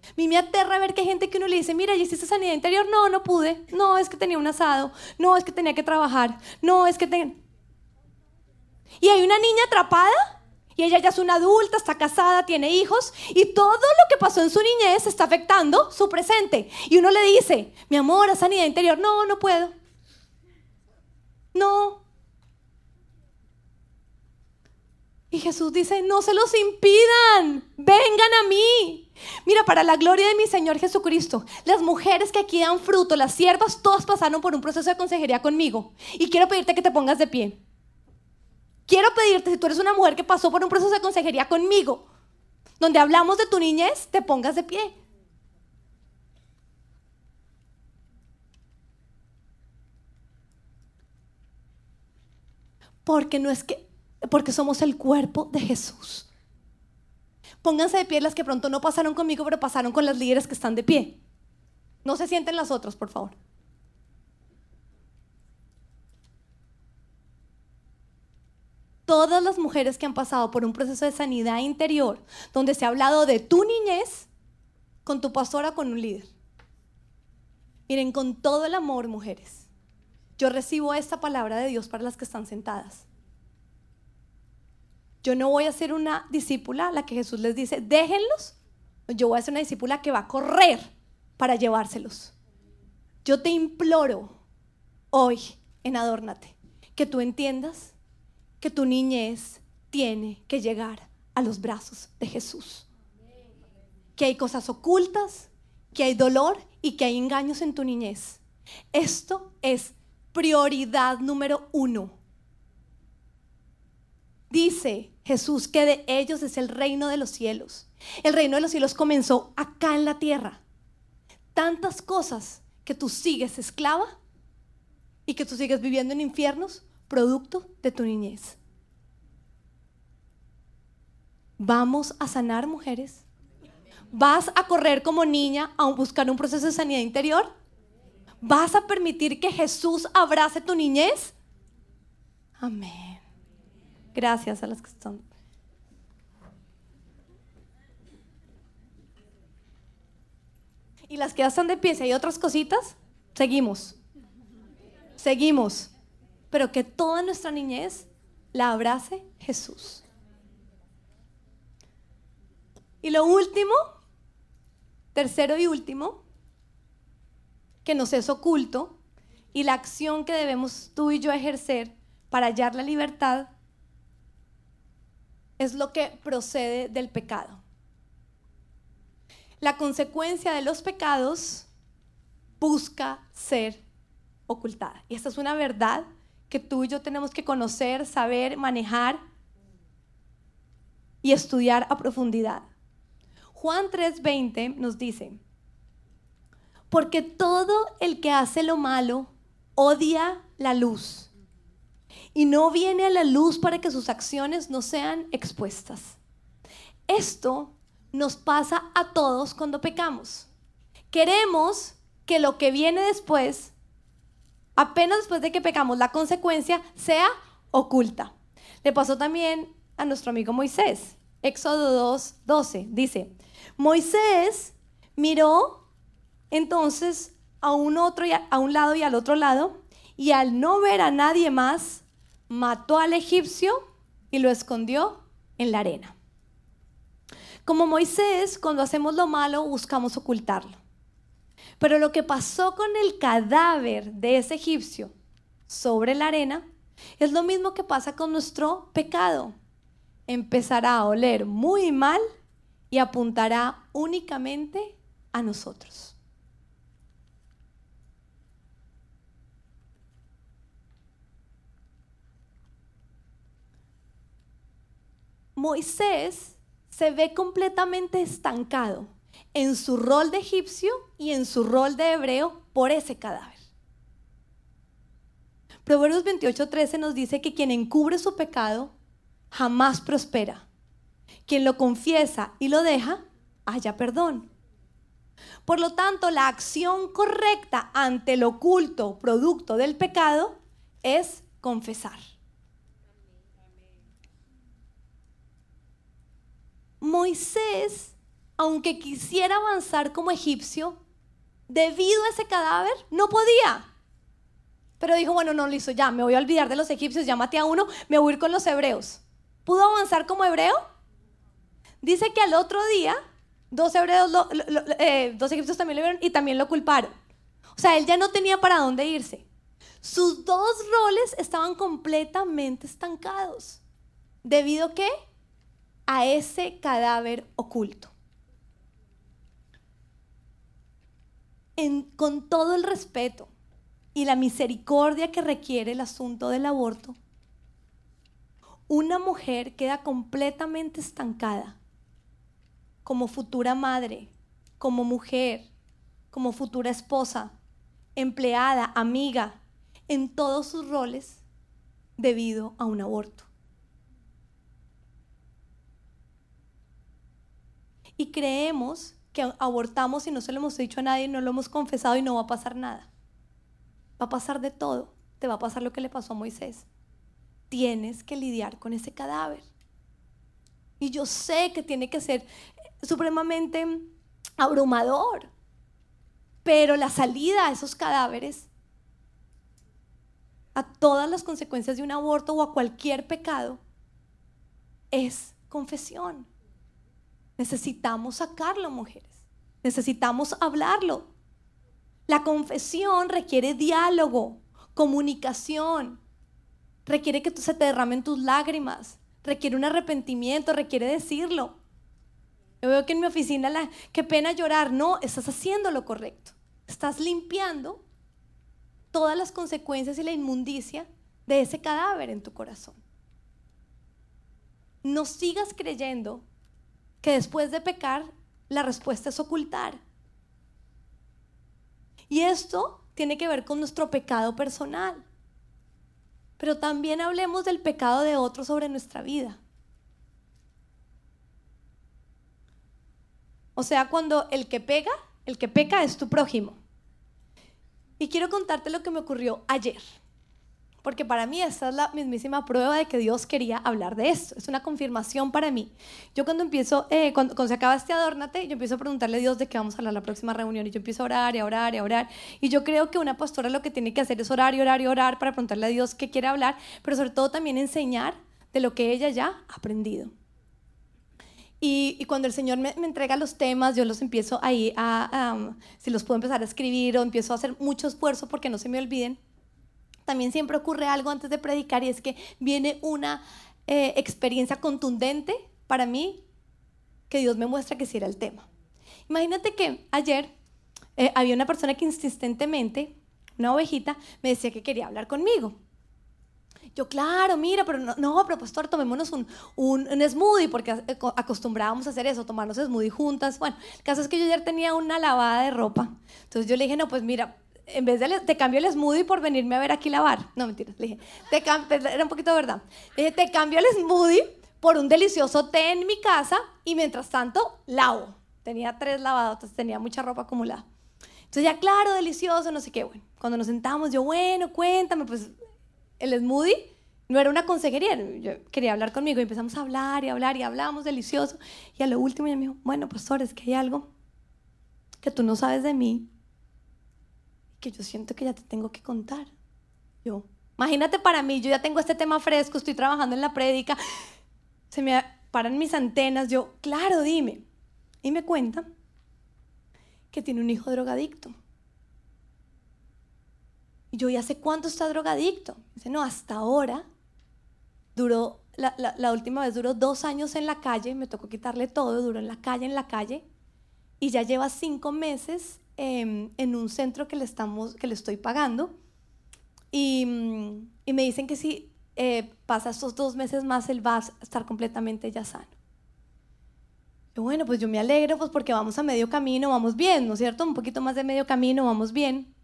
Speaker 1: A mí me aterra ver que hay gente que uno le dice, mira, ¿y hiciste sanidad interior? No, no pude. No, es que tenía un asado. No, es que tenía que trabajar. No, es que tenía... Y hay una niña atrapada y ella ya es una adulta, está casada, tiene hijos y todo lo que pasó en su niñez está afectando su presente. Y uno le dice, mi amor, a sanidad interior, no, no puedo. No. Y Jesús dice, no se los impidan, vengan a mí. Mira, para la gloria de mi Señor Jesucristo, las mujeres que aquí dan fruto, las siervas, todas pasaron por un proceso de consejería conmigo. Y quiero pedirte que te pongas de pie. Quiero pedirte, si tú eres una mujer que pasó por un proceso de consejería conmigo, donde hablamos de tu niñez, te pongas de pie. Porque no es que, porque somos el cuerpo de Jesús. Pónganse de pie las que pronto no pasaron conmigo, pero pasaron con las líderes que están de pie. No se sienten las otras, por favor. todas las mujeres que han pasado por un proceso de sanidad interior, donde se ha hablado de tu niñez con tu pastora, con un líder. Miren, con todo el amor, mujeres, yo recibo esta palabra de Dios para las que están sentadas. Yo no voy a ser una discípula la que Jesús les dice, déjenlos. Yo voy a ser una discípula que va a correr para llevárselos. Yo te imploro hoy en Adórnate que tú entiendas que tu niñez tiene que llegar a los brazos de Jesús. Que hay cosas ocultas, que hay dolor y que hay engaños en tu niñez. Esto es prioridad número uno. Dice Jesús que de ellos es el reino de los cielos. El reino de los cielos comenzó acá en la tierra. Tantas cosas que tú sigues esclava y que tú sigues viviendo en infiernos producto de tu niñez. Vamos a sanar mujeres. ¿Vas a correr como niña a buscar un proceso de sanidad interior? ¿Vas a permitir que Jesús abrace tu niñez? Amén. Gracias a las que están. Y las que ya están de pie, si hay otras cositas, seguimos. Seguimos pero que toda nuestra niñez la abrace Jesús. Y lo último, tercero y último, que nos es oculto y la acción que debemos tú y yo ejercer para hallar la libertad es lo que procede del pecado. La consecuencia de los pecados busca ser ocultada. Y esta es una verdad que tú y yo tenemos que conocer, saber, manejar y estudiar a profundidad. Juan 3:20 nos dice, porque todo el que hace lo malo odia la luz y no viene a la luz para que sus acciones no sean expuestas. Esto nos pasa a todos cuando pecamos. Queremos que lo que viene después apenas después de que pecamos, la consecuencia sea oculta. Le pasó también a nuestro amigo Moisés. Éxodo 2, 12 dice, Moisés miró entonces a un, otro a un lado y al otro lado, y al no ver a nadie más, mató al egipcio y lo escondió en la arena. Como Moisés, cuando hacemos lo malo, buscamos ocultarlo. Pero lo que pasó con el cadáver de ese egipcio sobre la arena es lo mismo que pasa con nuestro pecado. Empezará a oler muy mal y apuntará únicamente a nosotros. Moisés se ve completamente estancado en su rol de egipcio y en su rol de hebreo por ese cadáver. Proverbios 28:13 nos dice que quien encubre su pecado jamás prospera. Quien lo confiesa y lo deja, haya perdón. Por lo tanto, la acción correcta ante el oculto producto del pecado es confesar. Moisés, aunque quisiera avanzar como egipcio, debido a ese cadáver, no podía. Pero dijo, bueno, no, listo, ya, me voy a olvidar de los egipcios, ya maté a uno, me voy a ir con los hebreos. ¿Pudo avanzar como hebreo? Dice que al otro día, dos hebreos, eh, dos egipcios también lo vieron y también lo culparon. O sea, él ya no tenía para dónde irse. Sus dos roles estaban completamente estancados. ¿Debido a qué? A ese cadáver oculto. con todo el respeto, y la misericordia que requiere el asunto del aborto, una mujer queda completamente estancada como futura madre, como mujer, como futura esposa, empleada, amiga, en todos sus roles debido a un aborto. Y creemos que abortamos y no se lo hemos dicho a nadie, no lo hemos confesado y no va a pasar nada. Va a pasar de todo. Te va a pasar lo que le pasó a Moisés. Tienes que lidiar con ese cadáver. Y yo sé que tiene que ser supremamente abrumador. Pero la salida a esos cadáveres, a todas las consecuencias de un aborto o a cualquier pecado, es confesión. Necesitamos sacarlo, mujeres. Necesitamos hablarlo. La confesión requiere diálogo, comunicación, requiere que se te derramen tus lágrimas, requiere un arrepentimiento, requiere decirlo. Yo veo que en mi oficina, la, qué pena llorar, no, estás haciendo lo correcto, estás limpiando todas las consecuencias y la inmundicia de ese cadáver en tu corazón. No sigas creyendo que después de pecar la respuesta es ocultar. Y esto tiene que ver con nuestro pecado personal. Pero también hablemos del pecado de otros sobre nuestra vida. O sea, cuando el que pega, el que peca es tu prójimo. Y quiero contarte lo que me ocurrió ayer porque para mí esta es la mismísima prueba de que Dios quería hablar de esto. Es una confirmación para mí. Yo cuando empiezo, eh, cuando, se acaba este adórnate, yo empiezo a preguntarle a Dios de qué vamos a hablar la próxima reunión y yo empiezo a orar y a orar y a orar. Y yo creo que una pastora lo que tiene que hacer es orar y orar y orar para preguntarle a Dios qué quiere hablar, pero sobre todo también enseñar de lo que ella ya ha aprendido. Y, cuando el Señor me, entrega los temas, yo los empiezo ahí a, si los puedo empezar a escribir o empiezo a hacer mucho esfuerzo porque no se me olviden también siempre ocurre algo antes de predicar y es que viene una eh, experiencia contundente para mí que Dios me muestra que sí era el tema. Imagínate que ayer eh, había una persona que insistentemente, una ovejita, me decía que quería hablar conmigo. Yo, claro, mira, pero no, no pero pastor, tomémonos un, un, un, smoothie, porque eh, acostumbrábamos a hacer eso, tomarnos smoothie juntas. Bueno, el caso es que yo ayer tenía una lavada de ropa. Entonces yo le dije, no, pues mira, en vez de, te cambio el smoothie por venirme a ver aquí lavar. No, mentira. Le dije, te era un poquito de verdad. Le dije, te cambio el smoothie por un delicioso té en mi casa y mientras tanto lavo. Tenía tres lavadotas, tenía mucha ropa acumulada. Entonces ya, claro, delicioso, no sé qué. Bueno, cuando nos sentamos, yo, bueno, cuéntame, pues el smoothie no era una consejería, yo quería hablar conmigo y empezamos a hablar y hablar y hablamos delicioso. Y a lo último ella me dijo, bueno, pastor, es que hay algo que tú no sabes de mí que yo siento que ya te tengo que contar. Yo, imagínate para mí, yo ya tengo este tema fresco, estoy trabajando en la prédica, se me paran mis antenas. Yo, claro, dime. Y me cuenta que tiene un hijo drogadicto. Y yo, ¿y hace cuánto está drogadicto? Dice, no, hasta ahora duró, la, la, última vez duró dos años en la calle, me tocó quitarle todo, duró en la calle, en la calle, y ya lleva cinco meses em, en un centro que le, estamos, que le estoy pagando. Y, y me dicen que si eh, pasa estos dos meses más, él va a estar completamente ya sano bueno, pues yo me alegro, pues porque vamos a medio camino, vamos bien, ¿no es cierto? Un poquito más de medio camino, vamos bien.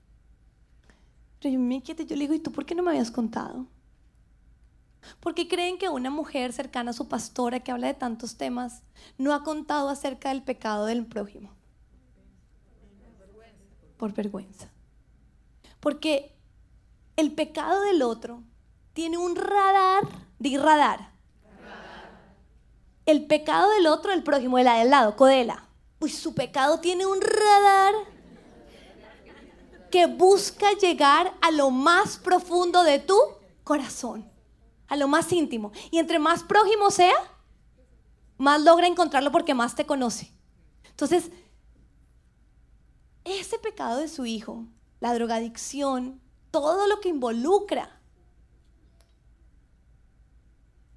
Speaker 1: Pero yo me inquieto, yo le digo, ¿y tú por qué no me habías contado? ¿Por qué creen que una mujer cercana a su pastora que habla de tantos temas no ha contado acerca del pecado del prójimo? Por vergüenza. Porque el pecado del otro tiene un radar, di radar, el pecado del otro, el prójimo, de la del lado, Codela. Uy, su pecado tiene un radar que busca llegar a lo más profundo de tu corazón, a lo más íntimo. Y entre más prójimo sea, más logra encontrarlo porque más te conoce. Entonces, ese pecado de su hijo, la drogadicción, todo lo que involucra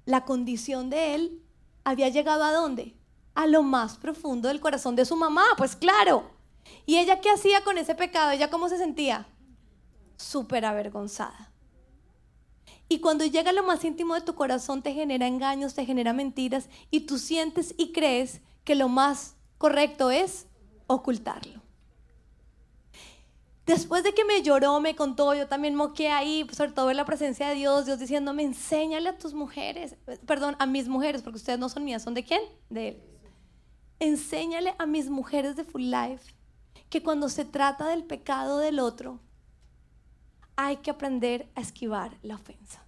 Speaker 1: la condición de él, había llegado a dónde? A lo más profundo del corazón de su mamá, pues claro. ¿Y ella qué hacía con ese pecado? ¿Ella cómo se sentía? Súper avergonzada. Y cuando llega a lo más íntimo de tu corazón te genera engaños, te genera mentiras y tú sientes y crees que lo más correcto es ocultarlo. Después de que me lloró, me contó, yo también moqué ahí, sobre todo en la presencia de Dios, Dios diciéndome, enséñale a tus mujeres, perdón, a mis mujeres, porque ustedes no son mías, ¿son de quién? De Él. Enséñale a mis mujeres de Full Life que cuando se trata del pecado del otro, hay que aprender a esquivar la ofensa.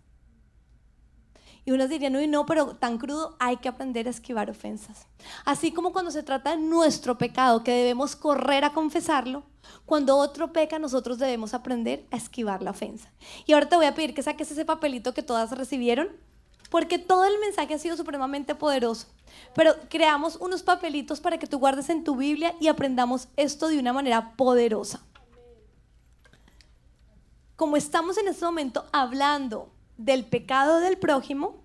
Speaker 1: Y unos dirían, uy, no, pero tan crudo, hay que aprender a esquivar ofensas. Así como cuando se trata de nuestro pecado, que debemos correr a confesarlo, cuando otro peca, nosotros debemos aprender a esquivar la ofensa. Y ahora te voy a pedir que saques ese papelito que todas recibieron, porque todo el mensaje ha sido supremamente poderoso. Pero creamos unos papelitos para que tú guardes en tu Biblia y aprendamos esto de una manera poderosa. Como estamos en este momento hablando del pecado del prójimo,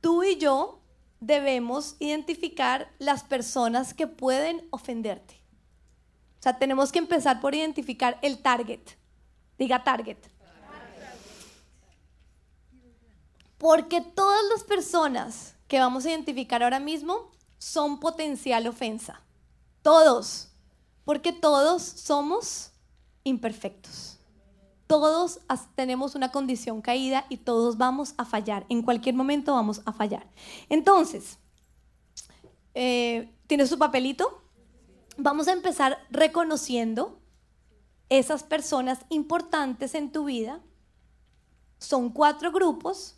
Speaker 1: tú y yo debemos identificar las personas que pueden ofenderte. O sea, tenemos que empezar por identificar el target. Diga target. Porque todas las personas que vamos a identificar ahora mismo son potencial ofensa. Todos. Porque todos somos imperfectos. Todos tenemos una condición caída y todos vamos a fallar. En cualquier momento vamos a fallar. Entonces, eh, ¿tienes su papelito? Vamos a empezar reconociendo esas personas importantes en tu vida. Son cuatro grupos.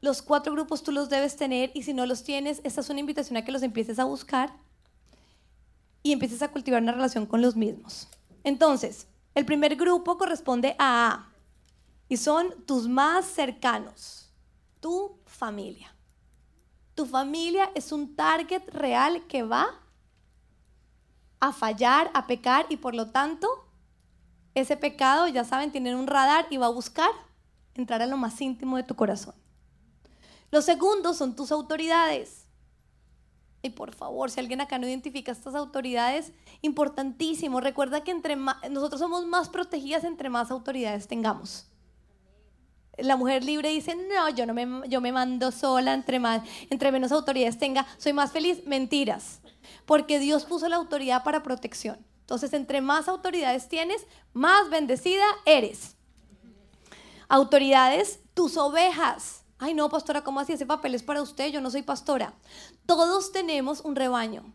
Speaker 1: Los cuatro grupos tú los debes tener y si no los tienes, esta es una invitación a que los empieces a buscar y empieces a cultivar una relación con los mismos. Entonces, el primer grupo corresponde a A y son tus más cercanos, tu familia. Tu familia es un target real que va a fallar, a pecar y por lo tanto ese pecado, ya saben, tiene un radar y va a buscar entrar a lo más íntimo de tu corazón. Los segundos son tus autoridades. Y por favor, si alguien acá no identifica estas autoridades, importantísimo. Recuerda que entre nosotros somos más protegidas entre más autoridades tengamos. La mujer libre dice, no, yo, no me, yo me mando sola, entre, más, entre menos autoridades tenga, soy más feliz. Mentiras. Porque Dios puso la autoridad para protección. Entonces, entre más autoridades tienes, más bendecida eres. Autoridades, tus ovejas Ay, no, pastora, ¿cómo así? Ese papel es para usted, yo no soy pastora. Todos tenemos un rebaño.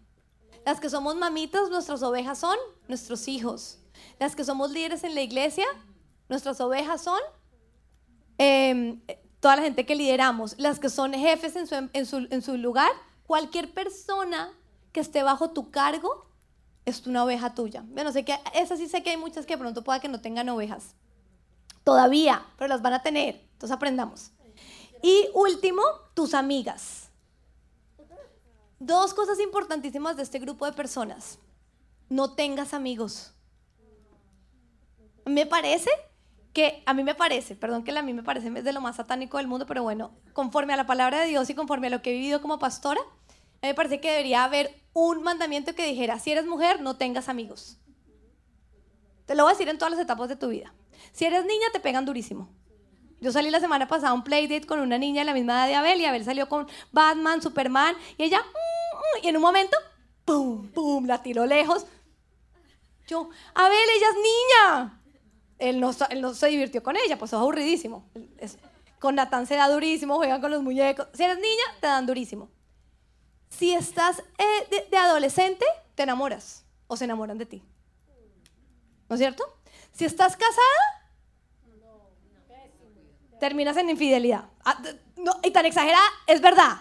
Speaker 1: Las que somos mamitas, nuestras ovejas son nuestros hijos. Las que somos líderes en la iglesia, nuestras ovejas son em, toda la gente que lideramos. Las que son jefes en su, en su lugar, cualquier persona que esté bajo tu cargo es una oveja tuya. Bueno, sé que esas sí sé que hay muchas que pronto pueda que no tengan ovejas. Todavía, pero las van a tener. Entonces aprendamos. Y último, tus amigas. Dos cosas importantísimas de este grupo de personas. No tengas amigos. Me parece que, a mí me parece, perdón que a mí me parece es de lo más satánico del mundo, pero bueno, conforme a la palabra de Dios y conforme a lo que he vivido como pastora, me parece que debería haber un mandamiento que dijera, si eres mujer, no tengas amigos. Te lo voy a decir en todas las etapas de tu vida. Si eres niña, te pegan durísimo. Yo salí la semana pasada a un playdate con una niña de la misma edad de Abel y Abel salió con Batman, Superman y ella, mm, mm", y en un momento, ¡pum! ¡pum! La tiró lejos. Yo, Abel, ella es niña. Él no, él no se divirtió con ella, pues es aburridísimo. con Natán se da durísimo, juegan con los muñecos. Si eres niña, te dan durísimo. Si estás eh, de adolescente, te enamoras o se enamoran de ti. ¿No es cierto? Si estás casada, terminas en infidelidad. Ah, y tan exagerada, es verdad.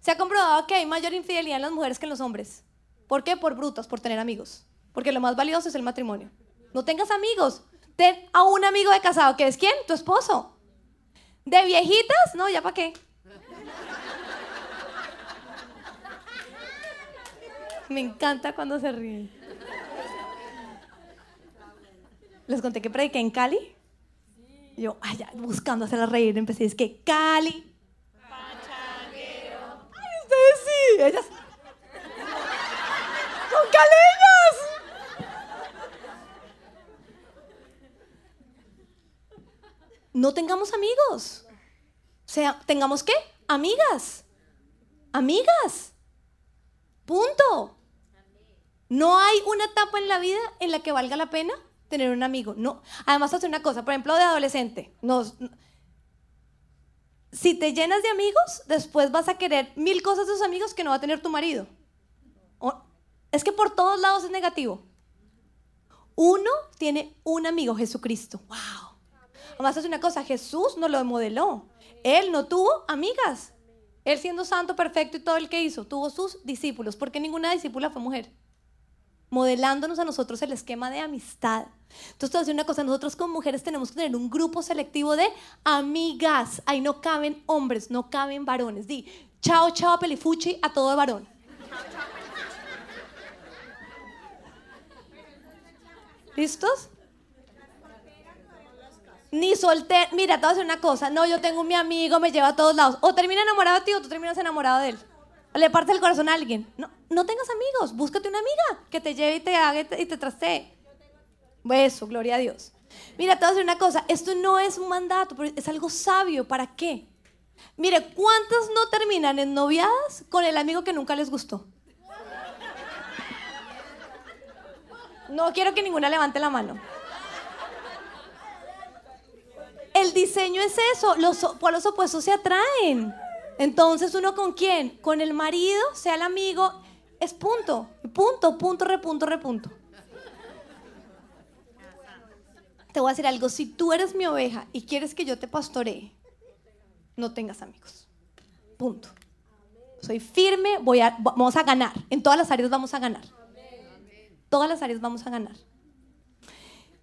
Speaker 1: Se ha comprobado que hay mayor infidelidad en las mujeres que en los hombres. ¿Por qué? Por brutos, por tener amigos. Porque lo más valioso es el matrimonio. No tengas amigos. Ten a un amigo de casado, que es quién? Tu esposo. ¿De viejitas? No, ya para qué. Me encanta cuando se ríen. Les conté que prediqué en Cali yo, ay, ya, buscando hacerla reír, empecé, es que Cali. Pachanguero. Ay, ustedes sí. ¡Son caleñas! No tengamos amigos. O sea, ¿tengamos qué? Amigas. Amigas. Punto. No hay una etapa en la vida en la que valga la pena tener un amigo. No. Además, hace una cosa, por ejemplo, de adolescente. Nos, si te llenas de amigos, después vas a querer mil cosas de esos amigos que no va a tener tu marido. es que por todos lados es negativo. Uno tiene un amigo, Jesucristo. ¡Wow! Además, hace una cosa, Jesús no lo modeló. Él no tuvo amigas. Él siendo santo, perfecto y todo el que hizo, tuvo sus discípulos, porque ninguna discípula fue mujer modelándonos a nosotros el esquema de amistad. Entonces, te voy a decir una cosa, nosotros como mujeres tenemos que tener un grupo selectivo de amigas. Ahí no caben hombres, no caben varones. Di, chao, chao, pelifuchi a todo varón. ¿Listos? Ni solter. Mira, te voy a decir una cosa. No, yo tengo mi amigo, me lleva a todos lados. O termina enamorado de ti o tú terminas enamorado de él le parte el corazón a alguien. No, no tengas amigos, búscate una amiga que te lleve y te haga y te, trastee. Eso, gloria a Dios. Mira, te voy a decir una cosa, esto no es un mandato, pero es algo sabio. ¿Para qué? Mire, ¿cuántas no terminan en noviadas con el amigo que nunca les gustó? No quiero que ninguna levante la mano. El diseño es eso, los polos opuestos se atraen. Entonces, ¿uno con quién? Con el marido, sea el amigo, es punto, punto, punto, repunto, repunto. Te voy a decir algo, si tú eres mi oveja y quieres que yo te pastoree, no tengas amigos. Punto. Soy firme, voy a, vamos a ganar. En todas las áreas vamos a ganar. Todas las áreas vamos a ganar.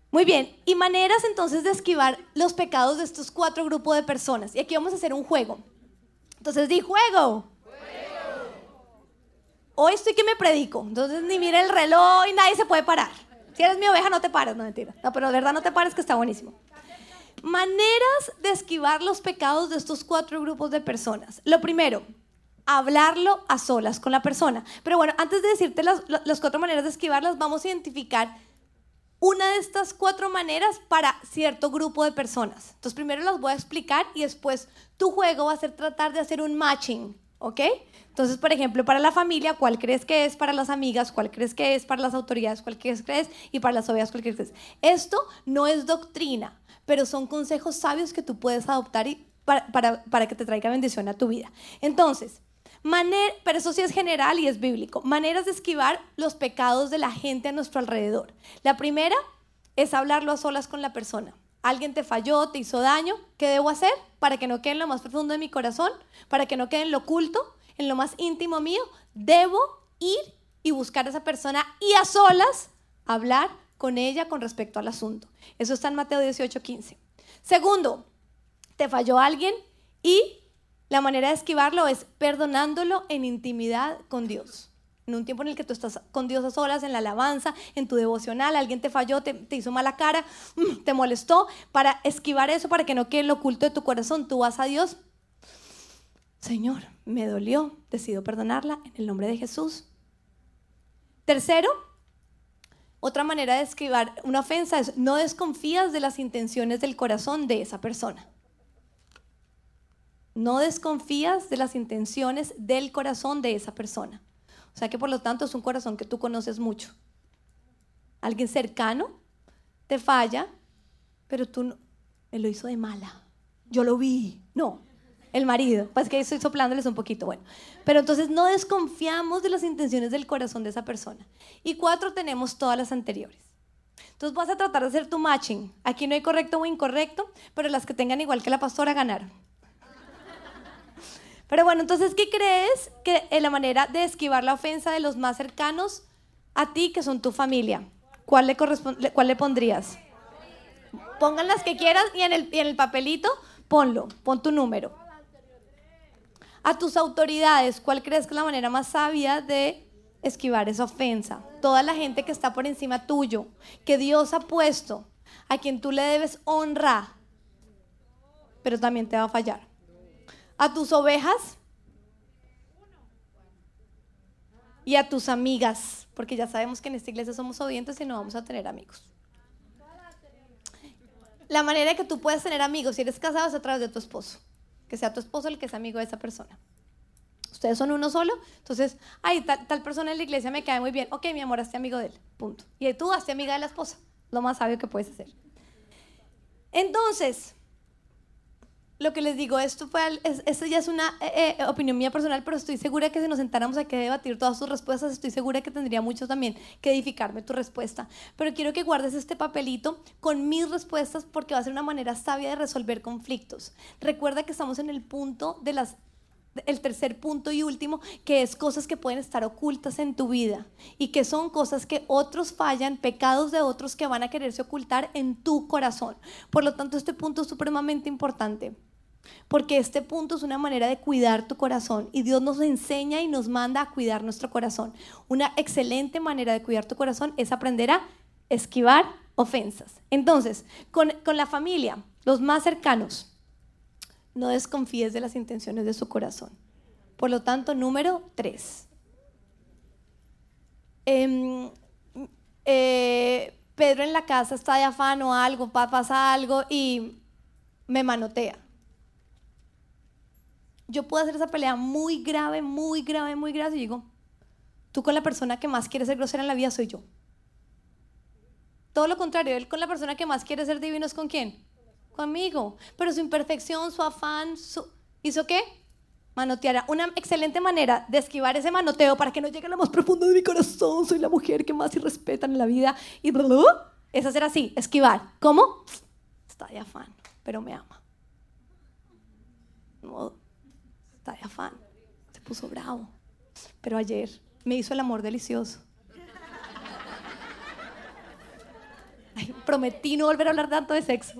Speaker 1: Muy bien, y maneras entonces de esquivar los pecados de estos cuatro grupos de personas. Y aquí vamos a hacer un juego. Entonces di juego. Hoy estoy que me predico. Entonces ni mira el reloj y nadie se puede parar. Si eres mi oveja, no te pares. No, mentira. No, pero de verdad no te pares que está buenísimo. Maneras de esquivar los pecados de estos cuatro grupos de personas. Lo primero, hablarlo a solas con la persona. Pero bueno, antes de decirte las, las cuatro maneras de esquivarlas, vamos a identificar una de estas cuatro maneras para cierto grupo de personas. Entonces primero las voy a explicar y después tu juego va a ser tratar de hacer un matching, ¿ok? Entonces, por ejemplo, para la familia, ¿cuál crees que es? Para las amigas, ¿cuál crees que es? Para las autoridades, ¿cuál crees que es? Y para las ovejas, ¿cuál crees que es? Esto no es doctrina, pero son consejos sabios que tú puedes adoptar y para, para, para que te traiga bendición a tu vida. Entonces, pero eso sí es general y es bíblico. Maneras de esquivar los pecados de la gente a nuestro alrededor. La primera es hablarlo a solas con la persona. Alguien te falló, te hizo daño. ¿Qué debo hacer para que no quede en lo más profundo de mi corazón? Para que no quede en lo oculto, en lo más íntimo mío. Debo ir y buscar a esa persona y a solas hablar con ella con respecto al asunto. Eso está en Mateo 18, 15. Segundo, te falló alguien Y la manera de esquivarlo es perdonándolo en intimidad con Dios. En un tiempo en el que tú estás con Dios a solas, en la alabanza, en tu devocional, alguien te falló, te, te hizo mala cara, mm, te molestó. Para esquivar eso, para que no quede lo oculto de tu corazón, tú vas a Dios. Señor, me dolió, decido perdonarla en el nombre de Jesús. Tercero, otra manera de esquivar una ofensa es no desconfías de las intenciones del corazón de esa persona. No desconfías de las intenciones del corazón de esa persona. O sea que por lo tanto es un corazón que tú conoces mucho. Alguien cercano te falla, pero tú no, me lo hizo de mala. Yo lo vi. No, el marido. Pues que estoy soplándoles un poquito, bueno. Pero entonces no desconfiamos de las intenciones del corazón de esa persona. Y cuatro, tenemos todas las anteriores. Entonces vas a tratar de hacer tu matching. Aquí no hay correcto o incorrecto, pero las que tengan igual que la pastora ganaron. Pero bueno, entonces, ¿qué crees que es la manera de esquivar la ofensa de los más cercanos a ti, que son tu familia? ¿Cuál le, corresponde, cuál le pondrías? Pongan las que quieras y en el, y en el papelito ponlo, pon tu número a tus autoridades, ¿cuál crees que es la manera más sabia de esquivar esa ofensa? Toda la gente que está por encima tuyo, que Dios ha puesto, a quien tú le debes honra, pero también te va a fallar. A tus ovejas y a tus amigas, porque ya sabemos que en esta iglesia somos obedientes y no vamos a tener amigos. La manera que tú puedes tener amigos si eres casado es a través de tu esposo que sea tu esposo el que es amigo de esa persona. Ustedes son uno solo, entonces, ay, tal, persona en la iglesia me cae muy bien. Ok, mi amor, hazte amigo de él, punto. Y tú hazte amiga de la esposa, lo más sabio que puedes hacer. Entonces, lo que les digo, esto, fue, ya es una eh, eh, opinión mía personal, pero estoy segura que si nos sentáramos aquí a debatir todas tus respuestas, estoy segura que tendría mucho también que edificarme tu respuesta. Pero quiero que guardes este papelito con mis respuestas porque va a ser una manera sabia de resolver conflictos. Recuerda que estamos en el punto de las el tercer punto y último, que es cosas que pueden estar ocultas en tu vida y que son cosas que otros fallan, pecados de otros que van a quererse ocultar en tu corazón. Por lo tanto, este punto es supremamente importante. Porque este punto es una manera de cuidar tu corazón y Dios nos enseña y nos manda a cuidar nuestro corazón. Una excelente manera de cuidar tu corazón es aprender a esquivar ofensas. Entonces, con, la familia, los más cercanos, no desconfíes de las intenciones de su corazón. Por lo tanto, número tres. Em, eh, Pedro en la casa está de afán o algo, pasa algo y me manotea yo puedo hacer esa pelea muy grave, muy grave, muy grave y digo, tú con la persona que más quiere ser grosera en la vida soy yo. Todo lo contrario, él con la persona que más quiere ser divino es con quién? Conmigo. Pero su imperfección, su afán, su... ¿hizo qué? Manotear. Una excelente manera de esquivar ese manoteo para que no llegue a lo más profundo de mi corazón. Soy la mujer que más irrespetan en la vida. Y es hacer así, esquivar. ¿Cómo? Está de afán, pero me ama. No, de afán, se puso bravo. Pero ayer me hizo el amor delicioso. prometí no volver a hablar tanto de sexo.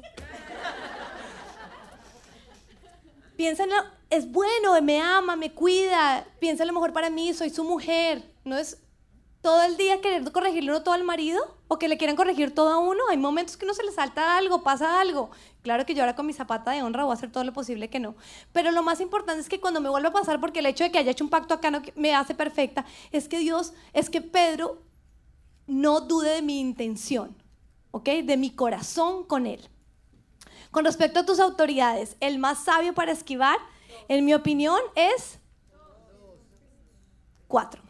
Speaker 1: Piensa en es bueno, me ama, me cuida, piensa en lo mejor para mí, soy su mujer. No es todo el día querer corregirle uno todo al marido o que le quieran corregir todo a uno. Hay momentos que uno se le salta algo, pasa algo. Claro que yo ahora con mi zapata de honra voy a hacer todo lo posible que no. Pero lo más importante es que cuando me vuelva a pasar, porque el hecho de que haya hecho un pacto acá me hace perfecta, es que Dios, es que Pedro no dude de mi intención, ¿ok? De mi corazón con Él. Con respecto a tus autoridades, el más sabio para esquivar, en mi opinión, es cuatro.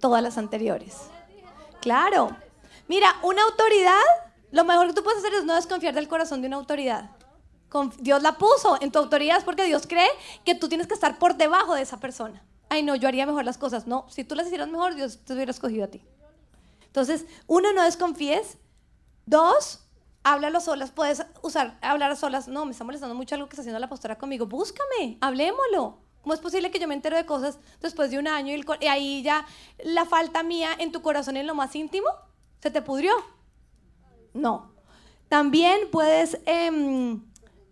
Speaker 1: Todas las anteriores. Claro. Mira, una autoridad, lo mejor que tú puedes hacer es no desconfiar del corazón de una autoridad. Dios la puso en tu autoridad es porque Dios cree que tú tienes que estar por debajo de esa persona. Ay, no, yo haría mejor las cosas. No, si tú las hicieras mejor, Dios te hubiera escogido a ti. Entonces, uno, no desconfíes. Dos, háblalo solas. Puedes usar, hablar a solas. No, me está molestando mucho algo que está haciendo la pastora conmigo. Búscame, hablémoslo. ¿Cómo es posible que yo me entero de cosas después de un año y, y ahí ya la falta mía en tu corazón en lo más íntimo? ¿Se te pudrió? No. También puedes em,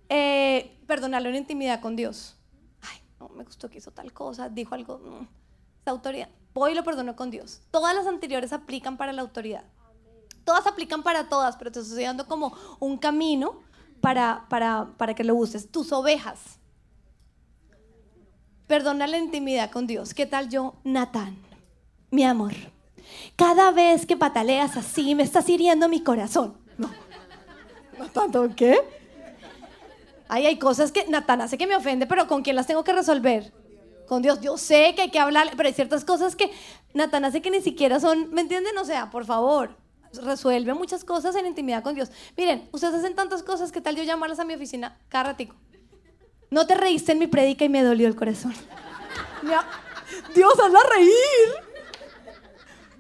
Speaker 1: eh, perdonarle una intimidad con Dios. Ay, no me gustó que hizo tal cosa, dijo algo. esa autoridad. Voy y lo perdono con Dios. Todas las anteriores aplican para la autoridad. Todas aplican para todas, pero te estoy dando como un camino para, para, para que lo uses. Tus ovejas. Perdona la intimidad con Dios. ¿Qué tal yo, Natán? Mi amor. Cada vez que pataleas así, me estás hiriendo mi corazón. No. ¿No tanto qué? Ay, hay cosas que Natán hace que me ofende, pero ¿con quién las tengo que resolver? Con Dios. Yo sé que hay que hablar, pero hay ciertas cosas que Natán hace que ni siquiera son, ¿me entienden? O sea, por favor, resuelve muchas cosas en intimidad con Dios. Miren, ustedes hacen tantas cosas, ¿qué tal yo llamarlas a mi oficina cada ratico? No te reíste en mi predica y me dolió el corazón. Dios, hazla reír.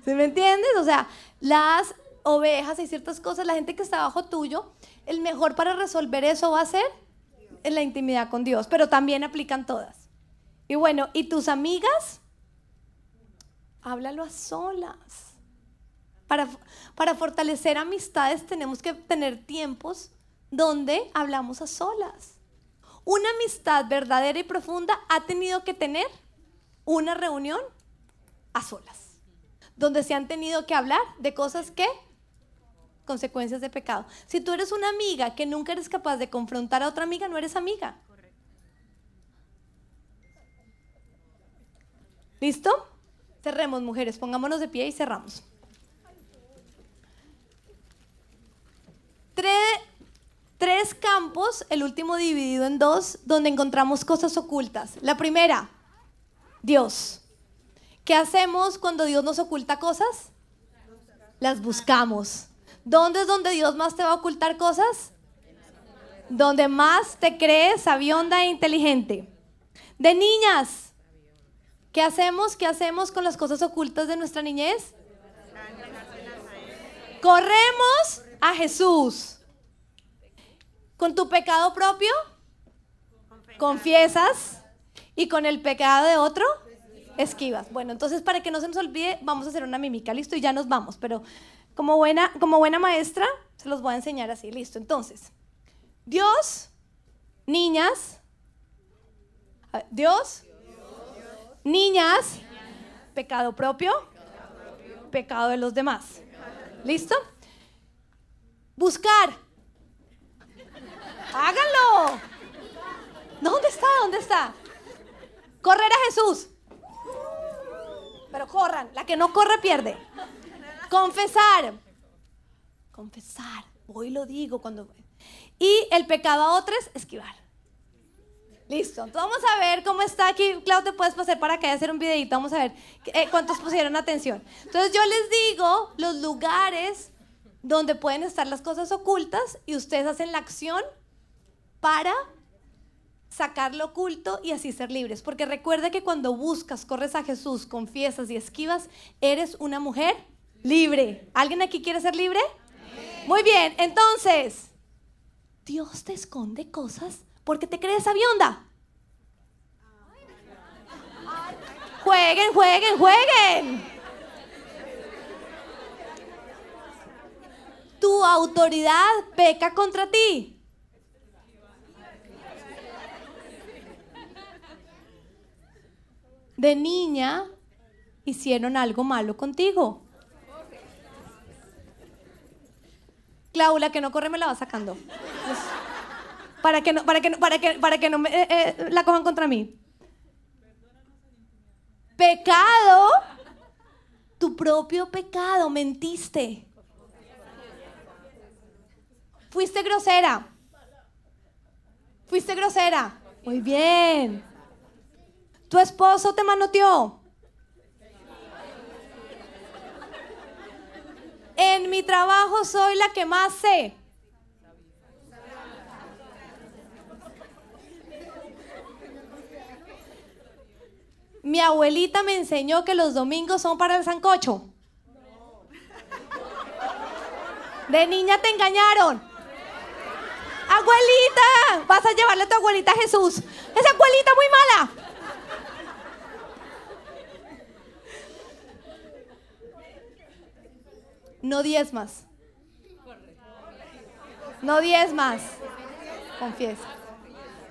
Speaker 1: ¿Sí me entiendes? O sea, las ovejas y ciertas cosas, la gente que está bajo tuyo, el mejor para resolver eso va a ser en la intimidad con Dios, pero también aplican todas. Y bueno, ¿y tus amigas? Háblalo a solas. Para, para fortalecer amistades tenemos que tener tiempos donde hablamos a solas. Una amistad verdadera y profunda ha tenido que tener una reunión a solas donde se han tenido que hablar de cosas que consecuencias de pecado. Si tú eres una amiga que nunca eres capaz de confrontar a otra amiga, no eres amiga. ¿Listo? Cerremos, mujeres, pongámonos de pie y cerramos. tres campos, el último dividido en dos, donde encontramos cosas ocultas. La primera, Dios. ¿Qué hacemos cuando Dios nos oculta cosas? Las buscamos. ¿Dónde es donde Dios más te va a ocultar cosas? Donde más te crees sabionda e inteligente. De niñas, ¿qué hacemos? ¿Qué hacemos con las cosas ocultas de nuestra niñez? Corremos a Jesús. Con tu pecado propio, confiesas. Y con el pecado de otro, esquivas. Bueno, entonces para que no se nos olvide, vamos a hacer una mímica, listo, y ya nos vamos. Pero como buena, como buena maestra, se los voy a enseñar así, listo. Entonces, Dios, niñas, Dios, niñas, pecado propio, pecado de los demás. ¿Listo? Buscar. Háganlo. ¿Dónde está? ¿Dónde está? Correr a Jesús pero corran. La que no corre pierde. Confesar. Confesar. Hoy lo digo cuando... Y el pecado a otros, esquivar. Listo. Entonces vamos a ver cómo está aquí. Claudio, te puedes pasar para acá y hacer un videito. Vamos a ver eh, cuántos pusieron atención. Entonces yo les digo los lugares donde pueden estar las cosas ocultas y ustedes hacen la acción para sacar lo oculto y así ser libres. Porque recuerda que cuando buscas, corres a Jesús, confiesas y esquivas, eres una mujer libre. ¿Alguien aquí quiere ser libre? Muy bien, entonces, Dios te esconde cosas porque te crees avionda. Jueguen, jueguen, jueguen. Tu autoridad peca contra ti. De niña hicieron algo malo contigo. Claula, que no corre, me la va sacando. para que no, para que para que, para que no me, eh, eh, la cojan contra mí. Pecado, tu propio pecado, mentiste. Fuiste grosera. Fuiste grosera. Muy bien. ¿Tu esposo te manoteó? En mi trabajo soy la que más sé. Mi abuelita me enseñó que los domingos son para el sancocho. De niña te engañaron. Abuelita, vas a llevarle a tu abuelita a Jesús. Esa abuelita muy mala. No más. No más. Confiesa.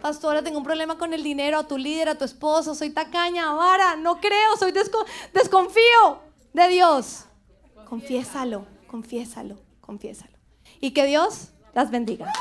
Speaker 1: Pastora, tengo un problema con el dinero, a tu líder, a tu esposo, soy tacaña, vara, no creo, soy desconfío de Dios. Confiésalo, confiésalo, confiésalo. Y que Dios las bendiga.